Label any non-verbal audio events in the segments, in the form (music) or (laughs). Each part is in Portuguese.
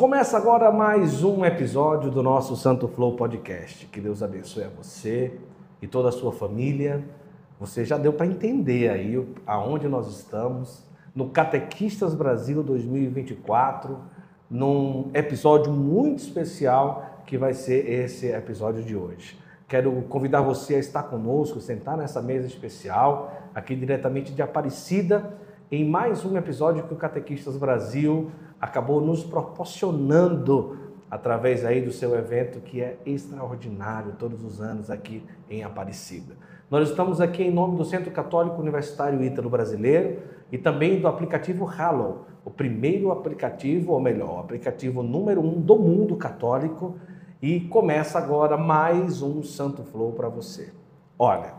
Começa agora mais um episódio do nosso Santo Flow Podcast. Que Deus abençoe a você e toda a sua família. Você já deu para entender aí aonde nós estamos no Catequistas Brasil 2024, num episódio muito especial que vai ser esse episódio de hoje. Quero convidar você a estar conosco, sentar nessa mesa especial, aqui diretamente de Aparecida, em mais um episódio que o Catequistas Brasil acabou nos proporcionando através aí do seu evento que é extraordinário todos os anos aqui em Aparecida. Nós estamos aqui em nome do Centro Católico Universitário Ítalo Brasileiro e também do aplicativo Hallow, o primeiro aplicativo, ou melhor, o aplicativo número um do mundo católico. E começa agora mais um Santo Flow para você. Olha,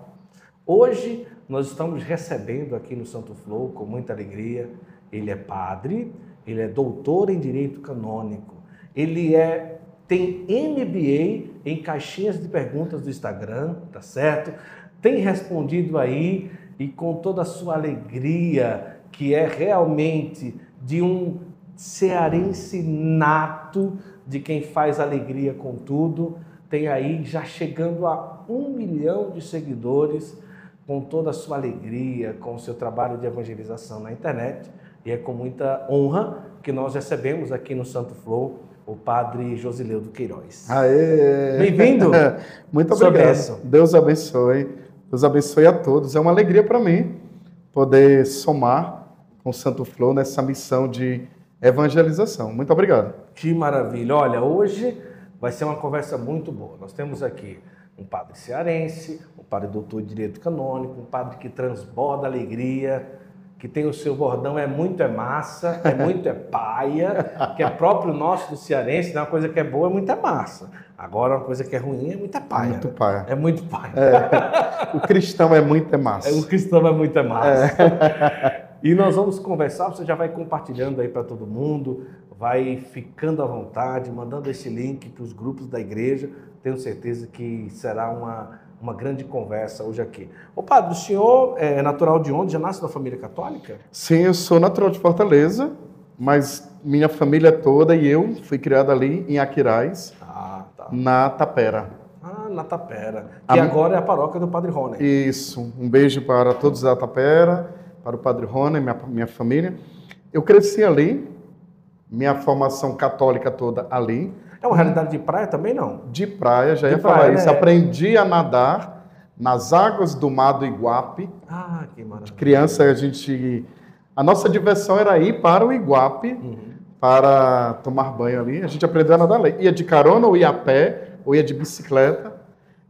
hoje nós estamos recebendo aqui no Santo Flow com muita alegria. Ele é padre, ele é doutor em direito canônico, ele é tem MBA em caixinhas de perguntas do Instagram, tá certo? Tem respondido aí e com toda a sua alegria, que é realmente de um cearense nato, de quem faz alegria com tudo, tem aí já chegando a um milhão de seguidores, com toda a sua alegria, com o seu trabalho de evangelização na internet. E é com muita honra que nós recebemos aqui no Santo Flow o padre Josileudo Queiroz. Aê! Bem-vindo! (laughs) Muito obrigado. Deus abençoe. Deus abençoe a todos. É uma alegria para mim poder somar com o Santo Flow nessa missão de evangelização. Muito obrigado. Que maravilha! Olha, hoje vai ser uma conversa muito boa. Nós temos aqui um padre cearense, um padre doutor de direito canônico, um padre que transborda alegria, que tem o seu bordão é muito é massa, é muito é paia, que é próprio nosso do cearense, né? uma coisa que é boa é muita massa. Agora uma coisa que é ruim é muita paia. Muito paia. É muito paia. É. O cristão é muito é massa. É, o cristão é muito é massa. É. (laughs) E nós vamos conversar, você já vai compartilhando aí para todo mundo, vai ficando à vontade, mandando esse link para os grupos da igreja. Tenho certeza que será uma uma grande conversa hoje aqui. Ô padre, o senhor é natural de onde? Já nasce na família católica? Sim, eu sou natural de Fortaleza, mas minha família toda e eu fui criado ali em Aquiraz, ah, tá. na Tapera. Ah, na Tapera. Que a... agora é a paróquia do Padre Rony. Isso. Um beijo para todos da Tapera, para o Padre Rony, minha, minha família. Eu cresci ali, minha formação católica toda ali. É uma realidade de praia também, não? De praia, já de ia praia, falar isso. Né? Aprendi a nadar nas águas do mar do Iguape. Ah, que maravilha. De criança, a gente... A nossa diversão era ir para o Iguape uhum. para tomar banho ali. A gente aprendeu a nadar ali. Ia de carona, ou ia a pé, ou ia de bicicleta.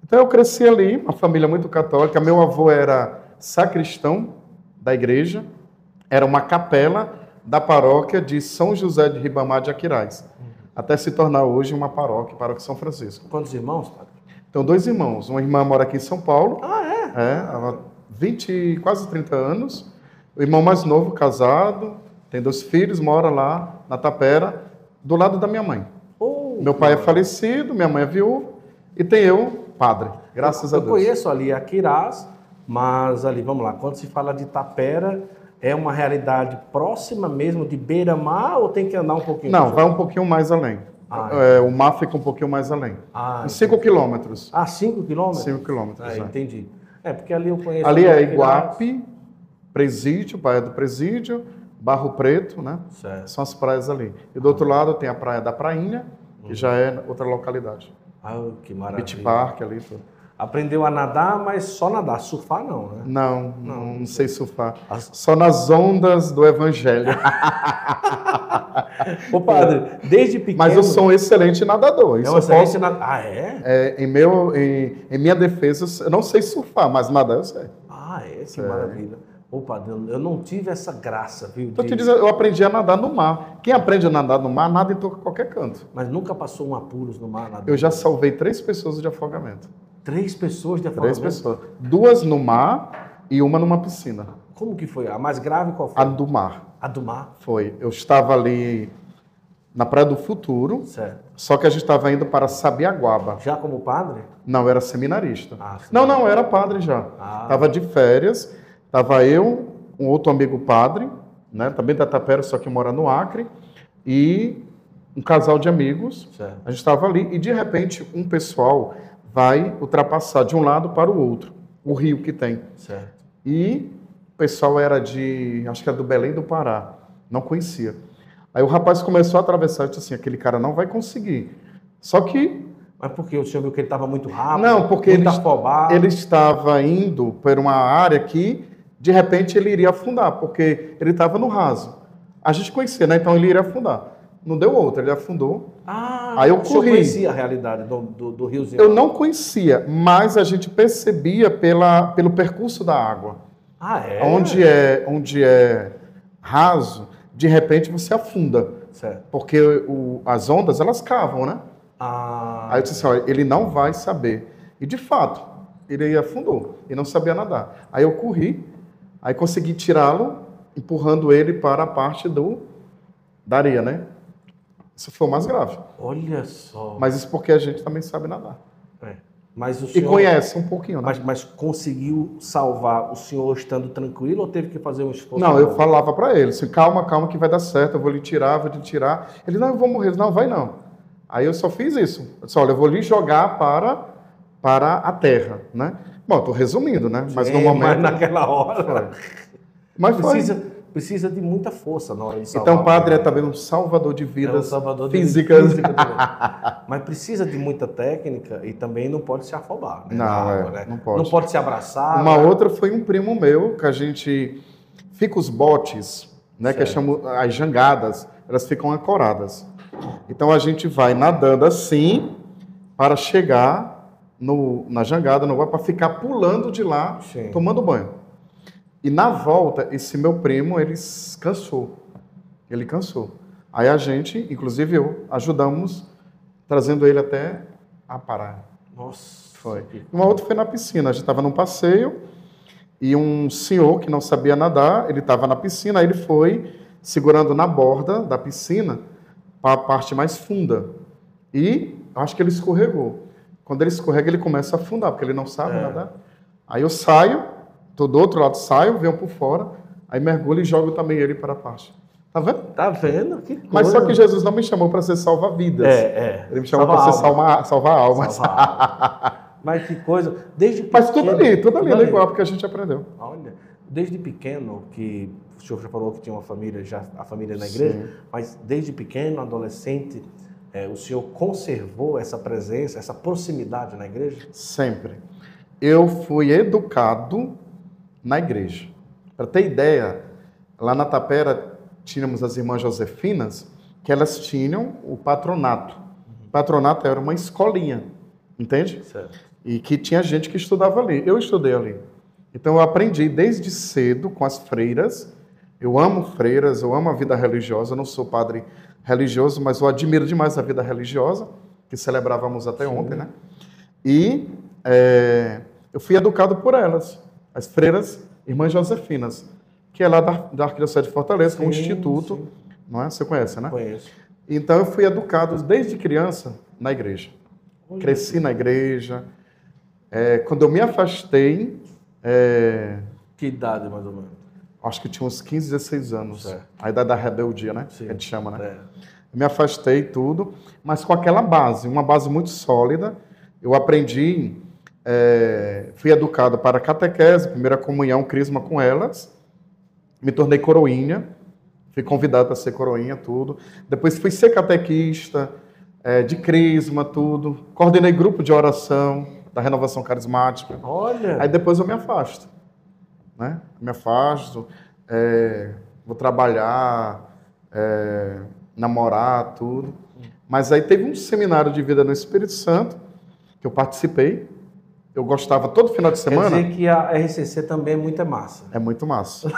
Então eu cresci ali, uma família muito católica. Meu avô era sacristão da igreja. Era uma capela da paróquia de São José de Ribamar de Aquiraz até se tornar hoje uma paróquia, paróquia São Francisco. Quantos irmãos, padre? Então, dois irmãos. Uma irmã mora aqui em São Paulo. Ah, é? É, há 20, quase 30 anos. O irmão mais novo, casado, tem dois filhos, mora lá na Tapera, do lado da minha mãe. Oh, Meu pai é falecido, minha mãe é viúva, e tem eu, padre, graças eu, a Deus. Eu conheço ali a Quirás, mas ali, vamos lá, quando se fala de Tapera, é uma realidade próxima mesmo de beira-mar ou tem que andar um pouquinho? Não, vai um pouquinho mais além. Ah, é. o mar fica um pouquinho mais além. Ah, 5 quilômetros. Ah, 5 quilômetros? 5 quilômetros. Ah, é. entendi. É, porque ali eu conheço. Ali é Iguape, Presídio, Praia do Presídio, Barro Preto, né? Certo. São as praias ali. E do outro lado tem a Praia da Prainha, que uhum. já é outra localidade. Ah, que maravilha. Beach Park ali, tudo. Aprendeu a nadar, mas só nadar. Surfar não, né? Não, não, não sei surfar. Só nas ondas do evangelho. (laughs) Ô padre, desde pequeno... Mas eu sou um excelente nadador. É um excelente posso... nadador. Ah, é? é em, meu, em, em, minha defesa, eu não sei surfar, mas nadar eu sei. Ah, é? Que é. maravilha. Ô padre, eu não tive essa graça, viu? De... Eu te dizer, eu aprendi a nadar no mar. Quem aprende a nadar no mar, nada em qualquer canto. Mas nunca passou um apuros no mar? Nadando. Eu já salvei três pessoas de afogamento. Três pessoas de? Três pessoas. Duas no mar e uma numa piscina. Como que foi? A mais grave qual foi? A do mar. A do mar? Foi. Eu estava ali na Praia do Futuro. Certo. Só que a gente estava indo para Sabiaguaba. Já como padre? Não, era seminarista. Ah, não, não, era padre já. Estava ah. de férias. Estava eu, um outro amigo padre, né, também da Tapera, só que mora no Acre, e um casal de amigos, Certo. a gente estava ali e de repente um pessoal vai ultrapassar de um lado para o outro, o rio que tem. Certo. E o pessoal era de, acho que era do Belém do Pará, não conhecia. Aí o rapaz começou a atravessar e disse assim, aquele cara não vai conseguir. Só que Mas por quê? O senhor viu que ele estava muito rápido? Não, porque ele- afobado? ele estava indo por uma área que de repente ele iria afundar, porque ele estava no raso. A gente conhecia, né? Então ele iria afundar. Não deu outra, ele afundou. Ah, Aí eu corri. conhecia a realidade do, do, do riozinho? Eu não conhecia, mas a gente percebia pela, pelo percurso da água. Ah, é? Onde é onde é raso, de repente você afunda, Certo. porque o- as ondas elas cavam, né? Ah, Aí eu disse assim, olha, ele não vai saber. E de fato, ele afundou e não sabia nadar. Aí eu corri, aí consegui tirá-lo, empurrando ele para a parte do da areia, né? Isso foi o mais grave. olha só. Mas isso porque a gente também sabe nadar. É. Mas o E senhor... conhece um pouquinho, né? Mas, mas conseguiu salvar o senhor estando tranquilo ou teve que fazer um esforço? Não, eu falava para ele, assim, calma, calma que vai dar certo, eu vou lhe tirar, vou lhe tirar. Ele, não, eu vou morrer. Disse, Não, vai não. Aí eu só fiz isso. Eu disse, olha, eu vou lhe jogar para, para a terra, né? Bom, estou resumindo, né? Mas no Sim, momento... Mas naquela hora... Mas foi. Precisa, precisa de muita força na hora de salvar. Então, o padre é também um salvador de É um vidas salvador de físicas. física (laughs) também. Mas precisa de muita técnica e também não pode se afobar. Né, Não, na é, água, né? não pode. Não pode se abraçar. Uma né? outra foi um primo meu, que a gente fica os botes, né, que chamam as jangadas, elas ficam ancoradas. Então a gente vai nadando assim para chegar no, na jangada, no para ficar pulando de lá, Sim. tomando banho. E na volta, esse meu primo, ele cansou. Ele cansou. Aí a gente, inclusive eu, ajudamos trazendo ele até a parar. Nossa. Foi. Uma outra foi na piscina. A gente estava num passeio e um senhor que não sabia nadar, ele estava na piscina, aí ele foi segurando na borda da piscina para a parte mais funda. E acho que ele escorregou. Quando ele escorrega, ele começa a afundar, porque ele não sabe É. nadar. Aí eu saio, tô do outro lado, saio, venho por fora, aí mergulho e jogo também ele para a parte. Tá vendo? Tá vendo? Que coisa. Mas só que Jesus não me chamou para ser salva-vidas. É, é. Ele me chamou para ser salva, salvar almas. Salva alma. (laughs) Mas que coisa. Desde Mas tudo pequeno- ali, tudo ali, é igual, porque a gente aprendeu. Olha, desde pequeno, que o senhor já falou que tinha uma família, já a família na igreja, Sim. mas desde pequeno, adolescente, eh, o senhor conservou essa presença, essa proximidade na igreja? Sempre. Eu fui educado na igreja. Para ter ideia, lá na Tapera tínhamos as irmãs Josefinas, que elas tinham o patronato. O patronato era uma escolinha, entende? Certo. E que tinha gente que estudava ali. Eu estudei ali. Então eu aprendi desde cedo com as freiras. Eu amo freiras, eu amo a vida religiosa. Eu não sou padre religioso, mas eu admiro demais a vida religiosa, que celebrávamos até ontem, né? E é, eu fui educado por elas, as freiras Irmãs Josefinas, que é lá da, da Arquidiocese de Fortaleza, que é um Sim, instituto, sim. não é? Você conhece, né? Conheço. Então eu fui educado desde criança na igreja. Olha. Cresci na igreja. É, quando eu me afastei, é, Que idade, mais ou menos? acho que tinha uns 15, 16 anos. Certo. A idade da rebeldia, né? Sim. Que a gente chama, né? É. Eu me afastei tudo, mas com aquela base, uma base muito sólida. Eu aprendi, é, fui educado para catequese, primeira comunhão, crisma com elas. Me tornei coroinha, fui convidado para ser coroinha, tudo. Depois fui ser catequista, é, de crisma, tudo. Coordenei grupo de oração da renovação carismática. Olha, Aí depois eu me afasto, né? Me afasto, é, vou trabalhar, é, namorar, tudo. Mas aí teve um seminário de vida no Espírito Santo que eu participei. Eu gostava todo final de quer semana. dizer que a RCC também é muita massa. É muito massa.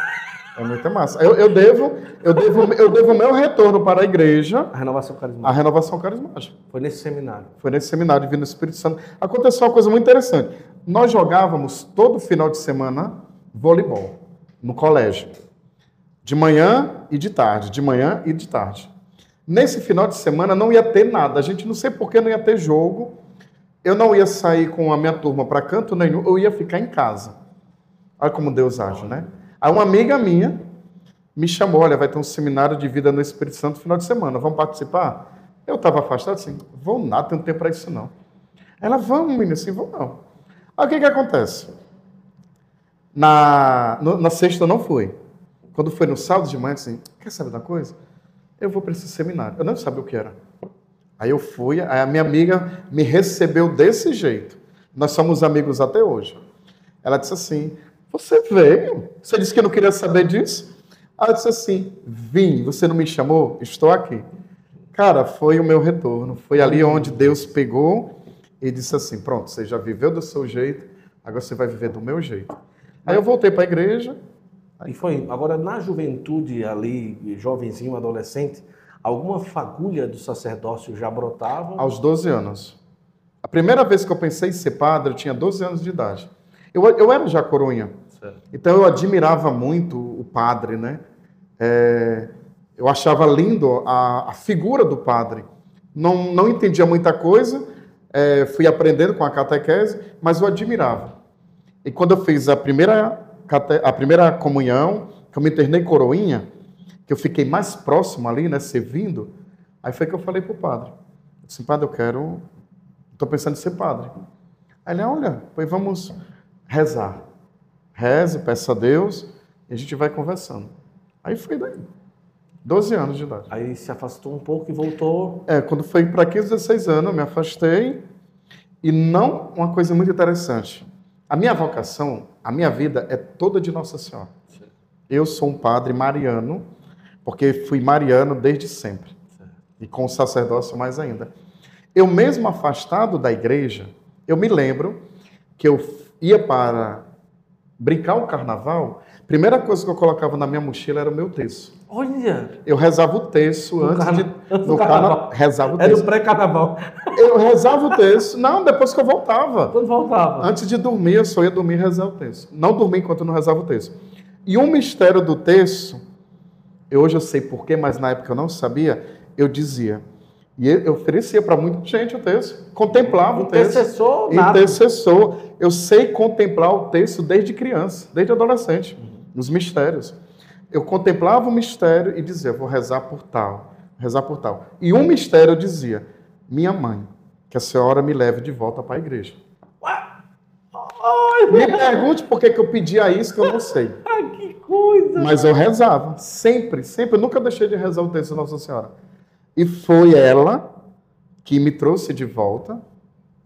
É muito massa. Eu, eu devo, eu devo, eu devo meu retorno para a igreja, A renovação a carismática renovação carismática. foi nesse seminário. Foi nesse seminário de vida no Espírito Santo. Aconteceu uma coisa muito interessante. Nós jogávamos todo final de semana voleibol no colégio. De manhã e de tarde, de manhã e de tarde. Nesse final de semana não ia ter nada. A gente não sei por que não ia ter jogo. Eu não ia sair com a minha turma para canto nenhum, eu ia ficar em casa. Olha como Deus age, né? Aí uma amiga minha me chamou, olha, vai ter um seminário de vida no Espírito Santo no final de semana, vamos participar? Eu estava afastado assim, vou nada, tenho tempo para isso não. Ela, vamos, menina, assim, vou não. Aí o que que acontece? Na, no, na sexta eu não fui. Quando foi no sábado de manhã, assim, quer saber da coisa? Eu vou para esse seminário. Eu não sabia o que era. Aí eu fui, aí a minha amiga me recebeu desse jeito. Nós somos amigos até hoje. Ela disse assim: Você veio? Você disse que não queria saber disso? Eu disse assim: Vim, você não me chamou? Estou aqui. Cara, foi o meu retorno. Foi ali onde Deus pegou e disse assim: Pronto, você já viveu do seu jeito, agora você vai viver do meu jeito. Aí eu voltei para a igreja. E foi, agora na juventude ali, jovenzinho, adolescente, alguma fagulha do sacerdócio já brotava? Aos 12 anos. A primeira vez que eu pensei em ser padre, eu tinha 12 anos de idade. Eu, eu era já coronha. Certo. Então eu admirava muito o padre, né? É, eu achava lindo a, a, figura do padre. Não, não entendia muita coisa, é, fui aprendendo com a catequese, mas eu admirava. E quando eu fiz a primeira, a primeira comunhão, que eu me internei coroinha, que eu fiquei mais próximo ali, né, servindo, aí foi que eu falei para o padre. Eu disse, padre, eu quero, estou pensando em ser padre. Aí ele, olha, pois vamos rezar. Reze, peça a Deus, e a gente vai conversando. Aí foi daí. 12 anos de idade. Aí se afastou um pouco e voltou. É, quando foi para 15, 16 anos, eu me afastei. E não uma coisa muito interessante. A minha vocação, a minha vida é toda de Nossa Senhora. Eu sou um padre mariano, porque fui mariano desde sempre. E com o sacerdócio mais ainda. Eu mesmo afastado da igreja, eu me lembro que eu ia para brincar o carnaval, primeira coisa que eu colocava na minha mochila era o meu terço. Olha! Eu rezava o terço no antes carna... de. No carnaval. Rezava o terço. Era o pré-carnaval. Eu rezava o terço. Não, depois que eu voltava. Quando voltava? Antes de dormir, eu só ia dormir e rezar o terço. Não dormia enquanto eu não rezava o terço. E um mistério do terço, eu, hoje eu sei porquê, mas na época eu não sabia, eu dizia. E eu oferecia para muita gente o texto. Contemplava o texto. Intercessor, nada. Intercessor. Eu sei contemplar o texto desde criança, desde adolescente, nos mistérios eu contemplava o mistério e dizia, vou rezar por tal, rezar por tal. E um mistério eu dizia, minha mãe, que a senhora me leve de volta para a igreja. Me pergunte por que, que eu pedia isso, que eu não sei. Coisa! Mas eu rezava, sempre, sempre. Eu nunca deixei de rezar o texto da Nossa Senhora. E foi ela que me trouxe de volta.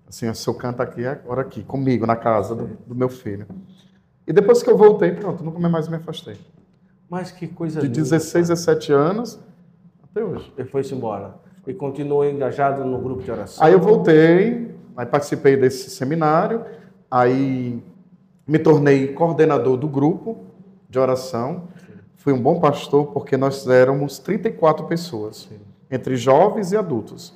Assim, o seu canto aqui, agora aqui, comigo, na casa do, do meu filho. E depois que eu voltei, pronto, nunca mais me afastei. Mas que coisa De 16 a 17 anos até hoje. Ele foi-se embora. E continuou engajado no grupo de oração. Aí eu voltei, aí participei desse seminário, aí me tornei coordenador do grupo de oração. Sim. Fui um bom pastor porque nós éramos 34 pessoas, Sim. entre jovens e adultos.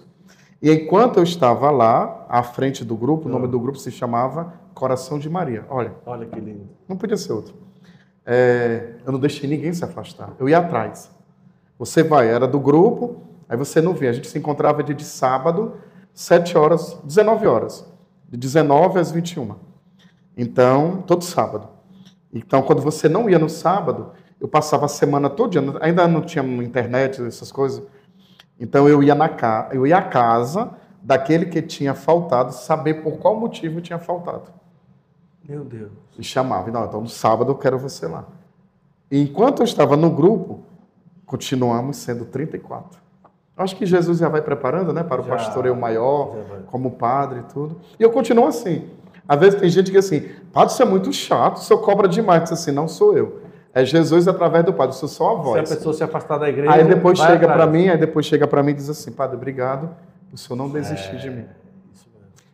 E enquanto eu estava lá, à frente do grupo, o nome do grupo se chamava Coração de Maria. Olha. Olha que lindo. Não podia ser outro é, eu não deixei ninguém se afastar. Eu ia atrás. Você vai, era do grupo, aí você não via. A gente se encontrava de, de sábado, 7 horas, 19 horas. De 19 às 21. Então, todo sábado. Então, quando você não ia no sábado, eu passava a semana toda, ainda não tinha internet, essas coisas. Então, eu ia, na ca... eu ia à casa daquele que tinha faltado, saber por qual motivo tinha faltado. Meu Deus. E chamava. Não, então no sábado eu quero você lá. E enquanto eu estava no grupo, continuamos sendo 34. Acho que Jesus já vai preparando, né, para o já, pastoreio maior, como padre e tudo. E eu continuo assim. Às vezes tem gente que diz assim, padre, isso é muito chato, o senhor cobra demais. Diz assim, não sou eu. É Jesus através do Padre, eu sou só a voz. Se a pessoa se afastar da igreja. Aí depois chega para mim, aí depois chega para mim e diz assim, Padre, obrigado, o senhor não desistir é... de mim.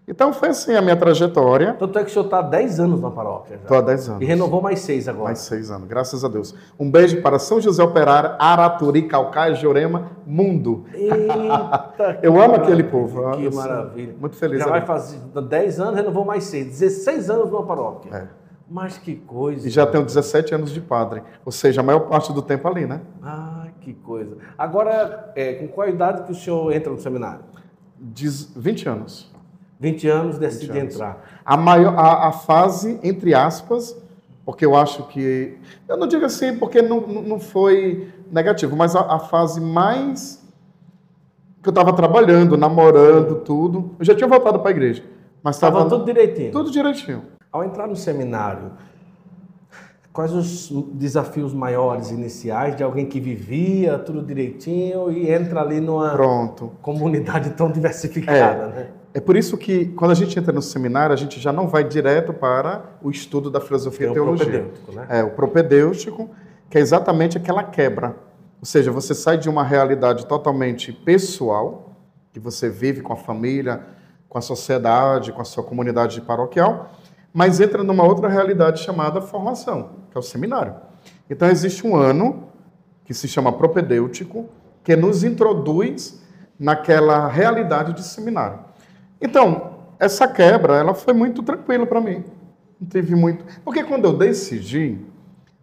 Então foi assim a minha trajetória. Tanto é que o senhor está há 10 anos na paróquia. Estou há 10 anos. E renovou mais 6 agora. Mais 6 anos, graças a Deus. Um beijo para São José Operário, Araturi, Calcaia, Jorema, Mundo. Eita, (laughs) Eu amo aquele povo. Que maravilha. Muito feliz. Já ali. vai fazer 10 anos, renovou mais 6. 16 anos na paróquia. É. Mas que coisa. E já tenho 17 anos de padre. Ou seja, a maior parte do tempo ali, né? Ah, que coisa. Agora, é, com qual idade que o senhor entra no seminário? Diz 20 anos. 20 anos decide 20 anos. entrar. A, maior, a, a, fase, entre aspas, porque eu acho que. Eu não digo assim porque não, não foi negativo, mas a, a fase mais Porque eu estava trabalhando, namorando, tudo. Eu já tinha voltado para a igreja. Mas estava Tava tudo direitinho. tudo direitinho. Ao entrar no seminário, quais os desafios maiores iniciais de alguém que vivia tudo direitinho e entra ali numa Pronto. comunidade tão diversificada, né? É por isso que quando a gente entra no seminário, a gente já não vai direto para o estudo da filosofia e o teologia. propedêutico, né? É, o propedêutico, que é exatamente aquela quebra. Ou seja, você sai de uma realidade totalmente pessoal, que você vive com a família, com a sociedade, com a sua comunidade paroquial, mas entra numa outra realidade chamada formação, que é o seminário. Então existe um ano que se chama propedêutico, que nos introduz naquela realidade de seminário. Então, essa quebra, ela foi muito tranquila para mim. Não teve muito. Porque quando eu decidi,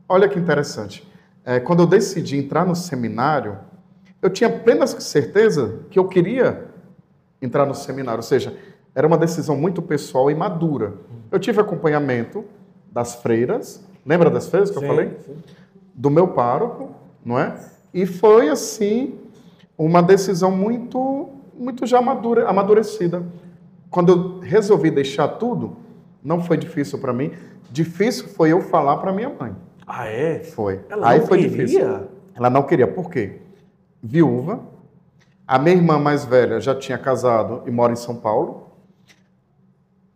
olha que interessante, é, quando eu decidi entrar no seminário, eu tinha plena certeza que eu queria entrar no seminário, ou seja, era uma decisão muito pessoal e madura. Eu tive acompanhamento das freiras, lembra das freiras que eu Sim, falei? sim. do meu pároco, não é? E foi assim uma decisão muito muito já madura, amadurecida. Quando eu resolvi deixar tudo, não foi difícil para mim. Difícil foi eu falar para minha mãe. Ah, é? Foi. Ela Aí não foi queria? difícil. Ela não queria. Por quê? Viúva. A minha irmã mais velha já tinha casado e mora em São Paulo.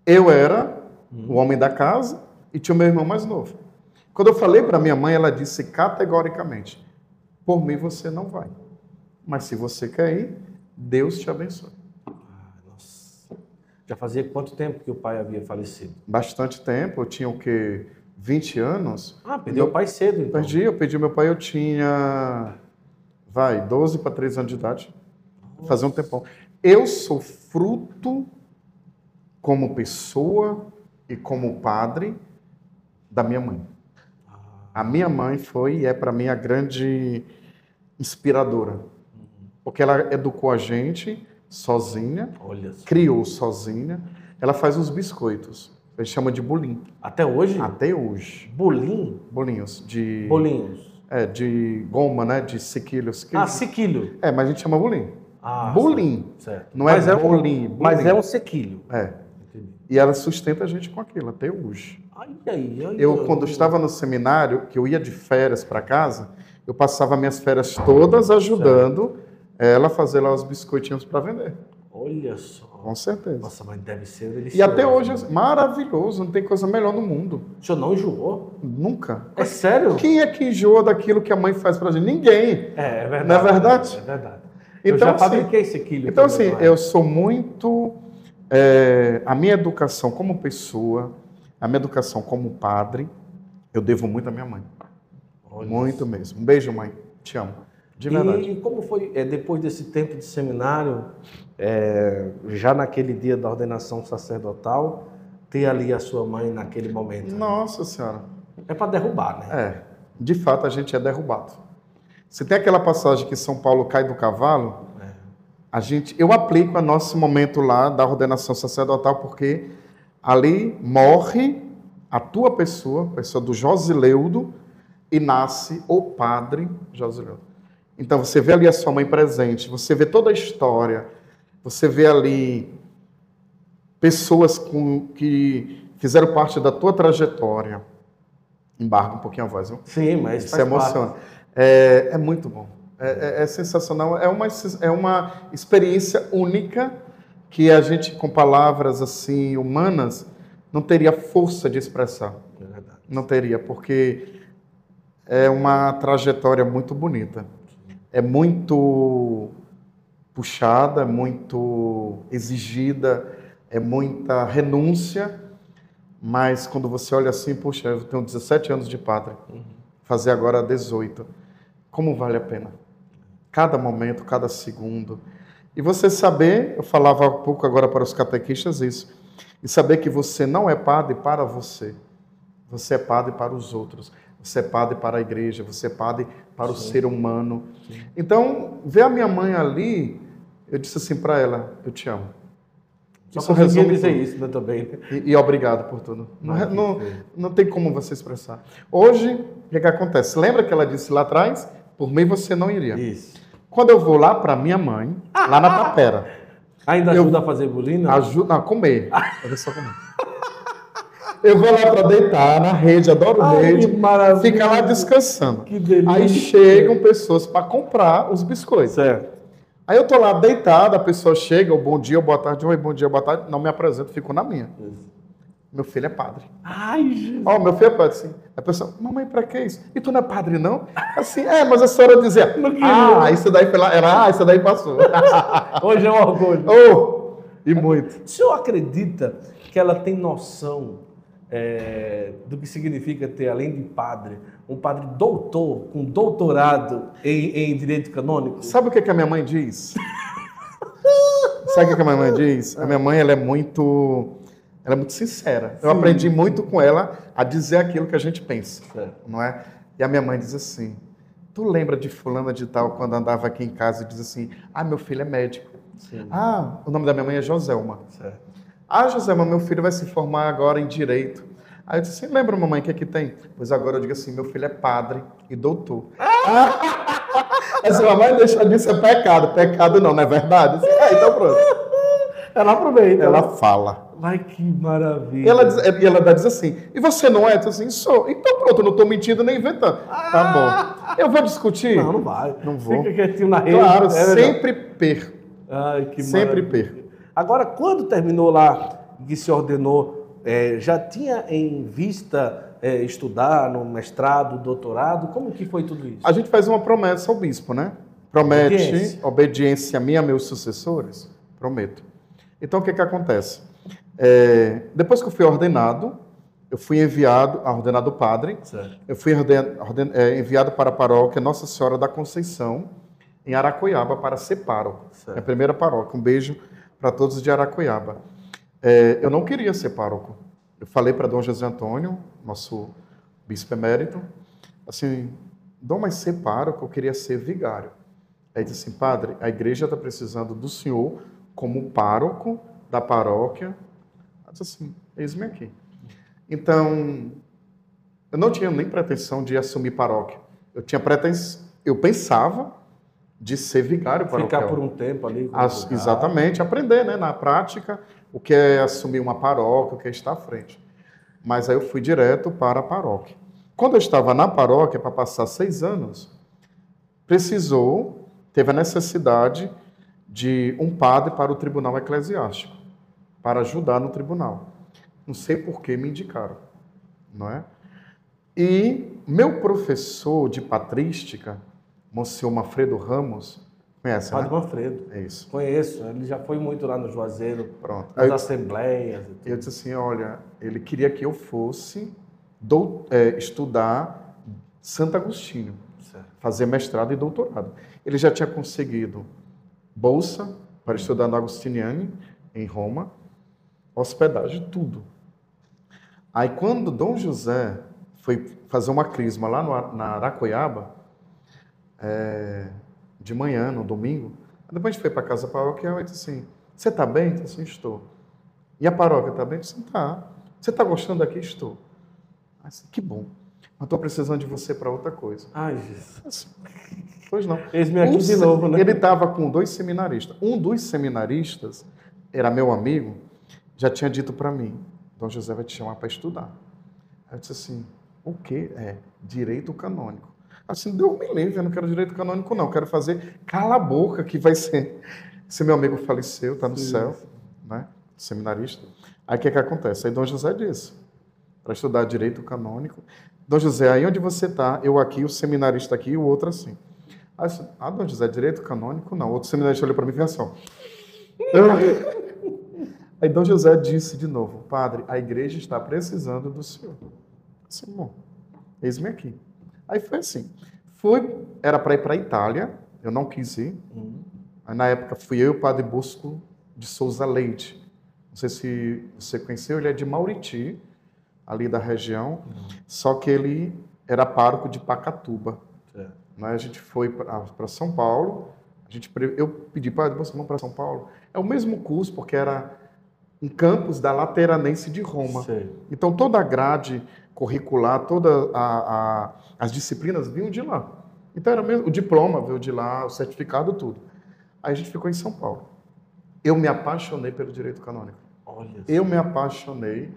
Eu era o homem da casa e tinha o meu irmão mais novo. Quando eu falei para minha mãe, ela disse categoricamente: Por mim você não vai. Mas se você quer ir, Deus te abençoe. Ah. Já fazia quanto tempo que o pai havia falecido? Bastante tempo, eu tinha o quê? 20 anos. Ah, perdeu o pai cedo, então. Perdi, eu perdi meu pai, eu tinha, vai, 12 para 13 anos de idade. Fazia um tempão. Eu sou fruto, como pessoa e como padre, da minha mãe. A minha mãe foi e é para mim a grande inspiradora. Porque ela educou a gente sozinha, Olha só. criou sozinha. Ela faz os biscoitos. A gente chama de bolim. Até hoje? Até hoje. Bolim? Bolinhos de Bolinhos. é, de goma, né? De sequilhos. Ah, sequilho. É, mas a gente chama bolim. Ah, bolim. Certo. Não é mas um- bolim, Mas bolim. é um sequilho. É. Entendi. E ela sustenta a gente com aquilo até hoje. Ai, ai, ai, Eu, quando estava no seminário, que eu ia de férias para casa, eu passava minhas férias todas ajudando ela a fazer lá os biscoitinhos para vender. Olha só. Com certeza. Nossa, mas deve ser delicioso. E até hoje é maravilhoso, não tem coisa melhor no mundo. O senhor não enjoou? Nunca. É sério? Quem é que enjoa daquilo que a mãe faz pra gente? Ninguém. É, é verdade. Não é verdade? É verdade. eu Então, já assim, fabriquei sequilho. Então, também, assim, é? eu sou muito. é, a minha educação como pessoa, a minha educação como padre, eu devo muito à minha mãe. Olha Muito mesmo. Um beijo, mãe. Te amo. De verdade. E como foi, é, depois desse tempo de seminário, é, já naquele dia da ordenação sacerdotal, ter ali a sua mãe naquele momento? Nossa Senhora. É para derrubar, né? É. De fato, a gente é derrubado. Se tem aquela passagem que São Paulo cai do cavalo, É. a gente, eu aplico a nosso momento lá da ordenação sacerdotal, porque ali morre a tua pessoa, a pessoa do Josileudo, e nasce o padre Josileudo. Então você vê ali a sua mãe presente, você vê toda a história, você vê ali pessoas com, que fizeram parte da tua trajetória. Embarga um pouquinho a voz, viu? Sim, mas Isso faz emociona. É, é muito bom. É, é- é sensacional. É uma, é uma experiência única que a gente, com palavras assim humanas, não teria força de expressar. É verdade. Não teria, porque é uma trajetória muito bonita. É muito puxada, muito exigida, é muita renúncia, mas quando você olha assim, puxa, eu tenho 17 anos de padre, fazer agora 18, como vale a pena? Cada momento, cada segundo. E você saber, eu falava há pouco agora para os catequistas isso, e saber que você não é padre para você. Você é padre para os outros. Você é padre para a igreja. Você é padre para o ser humano. Então, ver a minha mãe ali, eu disse assim para ela: Eu te amo. Só Isso conseguia dizer tudo. isso, né, também. E, e obrigado por tudo. Não, Ah, não, feio. não tem como você expressar. Hoje, o que, que acontece? Lembra que ela disse lá atrás? Por mim você não iria. Isso. Quando eu vou lá para minha mãe, lá na (laughs) tapera, Ainda Eu- ajuda a fazer bulina? ajuda a comer. Eu vou só comer. Eu vou lá para deitar na rede, adoro Ai, rede, que maravilha. fica lá descansando. Que delícia. Aí chegam pessoas para comprar os biscoitos. Certo. Aí eu tô lá deitado, a pessoa chega, o bom dia, boa tarde, oi, bom dia, boa tarde, não me apresento, fico na minha. Meu filho é padre. Ai, Jesus. Ó, meu filho é padre, assim. A pessoa, mamãe, pra que isso? E tu não é padre, não? Assim, é, mas a senhora dizia, (laughs) ah, isso daí foi lá, era, ah, isso daí passou. (laughs) Hoje é um orgulho. oh, e muito. O senhor acredita que ela tem noção é, do que significa ter, além de padre, um padre doutor, com doutorado em, em direito canônico? Sabe o que, que a minha mãe diz? (laughs) Sabe o que, que a minha mãe diz? A minha mãe, ela é muito, ela é muito sincera. Eu Sim. aprendi muito com ela a dizer aquilo que a gente pensa. Certo. não é? E a minha mãe diz assim: Tu lembra de fulana de tal quando andava aqui em casa e diz assim: Ah, meu filho é médico. Sim. Ah, o nome da minha mãe é Joselma. Certo. Ah, Joselma, meu filho vai se formar agora em direito. Aí eu disse assim: Lembra, mamãe, o que é que tem? Pois agora eu digo assim: Meu filho é padre e doutor. (laughs) Você mamãe deixa disso é pecado. Pecado não, não é verdade? Disse, É, então pronto. Ela aproveita. Ela fala. Ai, que maravilha. E ela, diz, e ela diz assim, e você não é? Eu disse assim, sou. Então pronto, eu não estou mentindo nem inventando. Tá bom. Eu vou discutir? Não, não vai. Não vou. Fica quietinho na rede. Claro, É sempre perco. Ai, que Sempre maravilha. perco. Agora, quando terminou lá, que se ordenou, é, já tinha em vista é, estudar no mestrado, doutorado? Como que foi tudo isso? A gente faz uma promessa ao bispo, né? Promete Obediência. obediência, a mim e a meus sucessores? Prometo. Então, o que que acontece? É, depois que eu fui ordenado, eu fui enviado, ordenado padre, Certo. eu fui orden- orden- é, enviado para a paróquia Nossa Senhora da Conceição, em Aracoiaba, para ser pároco. Certo. Minha primeira paróquia. Um beijo para todos de Aracoiaba. É, eu não queria ser pároco. Eu falei para Dom José Antônio, nosso bispo emérito, assim, Dom, mas ser pároco, eu queria ser vigário. Aí disse assim, padre, a igreja está precisando do senhor como pároco da paróquia. Eu disse assim, eis-me aqui. Então, eu não tinha nem pretensão de assumir paróquia. Eu tinha pretensão, eu pensava de ser vigário paroquial. Ficar por um tempo ali. As- exatamente, aprender né, na prática o que é assumir uma paróquia, o que é estar à frente. Mas aí eu fui direto para a paróquia. Quando eu estava na paróquia, para passar seis anos, precisou, teve a necessidade de um padre para o tribunal eclesiástico, para ajudar no tribunal. Não sei por que me indicaram, não é? E meu professor de patrística, Monsenhor Manfredo Ramos, conhece, Padre né? Manfredo. É isso. Conheço, ele já foi muito lá no Juazeiro, Pronto. nas Aí assembleias. e eu disse assim, olha, ele queria que eu fosse dou- é, estudar Santo Agostinho, Certo. fazer mestrado e doutorado. Ele já tinha conseguido bolsa para estudar no Agostiniani, em Roma, hospedagem, tudo. Aí quando Dom José foi fazer uma crisma lá no na Aracoiaba, é, de manhã, no domingo, depois a gente foi para a casa paroquial e disse assim, você está bem? Eu disse assim, estou. E a paróquia está bem? Eu disse, tá. Você está gostando daqui? Estou. Aí, disse, que bom. Mas estou precisando de você para outra coisa. Ai, Jesus. Pois não. Eis-me aqui Um de novo, né? Ele estava com dois seminaristas. Um dos seminaristas era meu amigo, já tinha dito para mim: Dom José vai te chamar para estudar. Aí eu disse assim: o quê? É, direito canônico. Assim, Deus me livre, eu não quero direito canônico, não. Eu quero fazer cala a boca, que vai ser. Esse meu amigo faleceu, está no Sim. céu, né? Seminarista. Aí o que, que acontece? Aí Dom José disse: para estudar direito canônico. Dom José, aí onde você está? Eu aqui, o seminarista aqui e o outro assim. Aí, disse, ah, Dom José, direito canônico? Não. Outro seminarista olhou para mim e fez assim. Aí Dom José disse de novo, padre, a igreja está precisando do senhor. Disse, bom, eis-me aqui. Aí foi assim. Fui, era para ir para a Itália, eu não quis ir. Hum. Aí, na época fui eu e o padre Bosco de Souza Leite. Não sei se você conheceu, ele é de Mauriti, ali da região, só que ele era pároco de Pacatuba. Né? A gente foi para São Paulo, a gente, eu pedi para você vamos para São Paulo. É o mesmo curso, porque era um campus da Lateranense de Roma. Sei. Então toda a grade curricular, todas as disciplinas vinham de lá. Então era mesmo, o diploma veio de lá, o certificado, tudo. Aí a gente ficou em São Paulo. Eu me apaixonei pelo direito canônico. Olha Eu me apaixonei.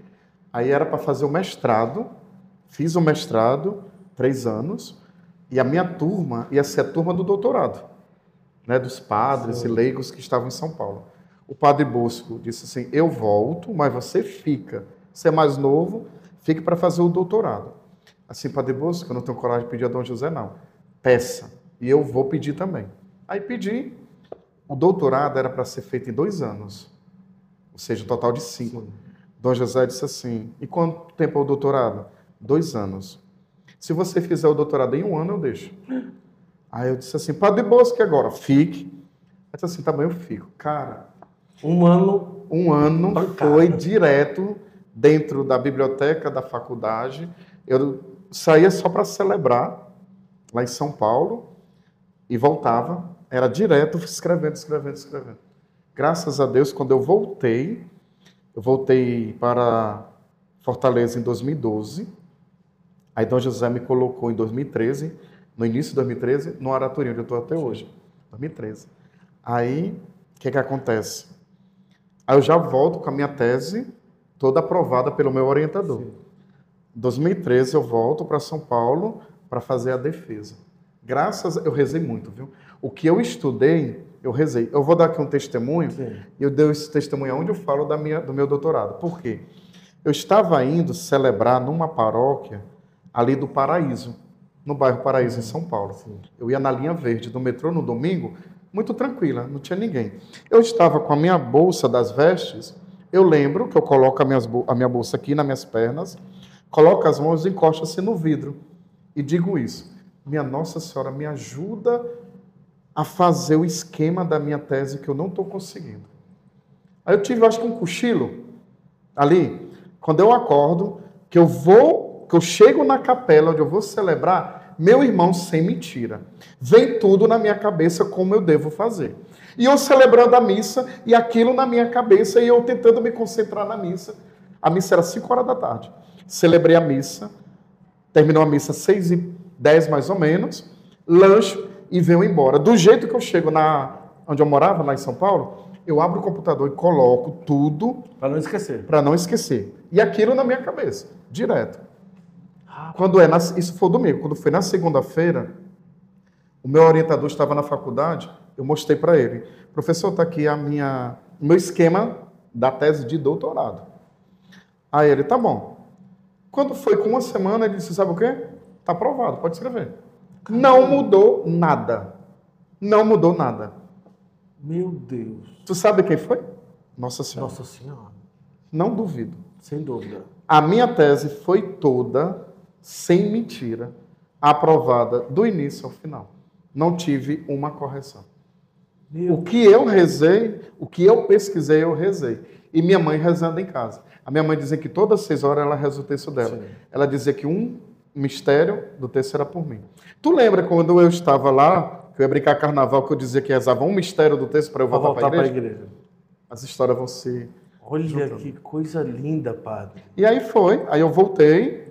Aí era para fazer o mestrado. Fiz o mestrado, três anos. E a minha turma ia ser a turma do doutorado, né, dos padres Sim. e leigos que estavam em São Paulo. O padre Bosco disse assim: Eu volto, mas você fica. Você é mais novo, fique para fazer o doutorado. Assim, padre Bosco, eu não tenho coragem de pedir a Dom José, não. Peça. E eu vou pedir também. Aí pedi. O doutorado era para ser feito em dois anos, ou seja, um total de cinco. Dom José disse assim: E quanto tempo é o doutorado? Dois anos. Se você fizer o doutorado em um ano, eu deixo. Aí eu disse assim: Padre Bosco, agora? Fique. Aí disse assim: Tá bom, eu fico. Cara, Um ano. um ano Pancada. foi direto dentro da biblioteca da faculdade. Eu saía só para celebrar lá em São Paulo e voltava. Era direto escrevendo, escrevendo, escrevendo. Graças a Deus, quando eu voltei, eu voltei para Fortaleza em 2012. Aí Dom José me colocou em 2013, no início de 2013, no Araturinho, onde eu estou até hoje. 2013. Aí, o que, que acontece? Aí eu já volto com a minha tese toda aprovada pelo meu orientador. Em 2013 eu volto para São Paulo para fazer a defesa. Graças, eu rezei muito, viu? O que eu estudei, eu rezei. Eu vou dar aqui um testemunho. Sim. Eu dei esse testemunho onde eu falo da minha, do meu doutorado. Por quê? Eu estava indo celebrar numa paróquia ali do Paraíso, no bairro Paraíso, em São Paulo. Eu ia na linha verde do metrô no domingo, muito tranquila, não tinha ninguém. Eu estava com a minha bolsa das vestes, eu lembro que eu coloco a, minhas a minha bolsa aqui nas minhas pernas, coloco as mãos e encosto-se no vidro. E digo isso, minha Nossa Senhora, me ajuda a fazer o esquema da minha tese que eu não estou conseguindo. Aí eu tive, acho que um cochilo ali, quando eu acordo, que eu vou, que eu chego na capela onde eu vou celebrar, meu irmão, sem mentira, vem tudo na minha cabeça como eu devo fazer. E eu celebrando a missa, e aquilo na minha cabeça, e eu tentando me concentrar na missa. A missa era 5 horas da tarde. Celebrei a missa, terminou a missa 6 e 10 mais ou menos, lancho e venho embora. Do jeito que eu chego na onde eu morava, lá em São Paulo, eu abro o computador e coloco tudo Para não esquecer. para não esquecer. E aquilo na minha cabeça, direto. Quando é na, isso foi domingo, quando foi na segunda-feira, o meu orientador estava na faculdade, eu mostrei para ele, professor, está aqui a minha, o meu esquema da tese de doutorado. Aí ele, tá bom. Quando foi com uma semana, ele disse, sabe o quê? Tá aprovado, pode escrever. Não mudou nada. Não mudou nada. Meu Deus. Tu sabe quem foi? Nossa Senhora. Nossa Senhora. Não duvido. Sem dúvida. A minha tese foi toda, sem mentira, aprovada do início ao final. Não tive uma correção. Meu O que eu rezei, o que eu pesquisei, eu rezei. E minha mãe rezando em casa. A minha mãe dizia que todas as seis horas ela reza o texto dela. Sim. Ela dizia que um mistério do texto era por mim. Tu lembra quando eu estava lá, que eu ia brincar carnaval, que eu dizia que rezava um mistério do texto para eu voltar, voltar para a para a igreja? igreja. As histórias vão se Olha Juntando. que coisa linda, padre. E aí foi, aí eu voltei,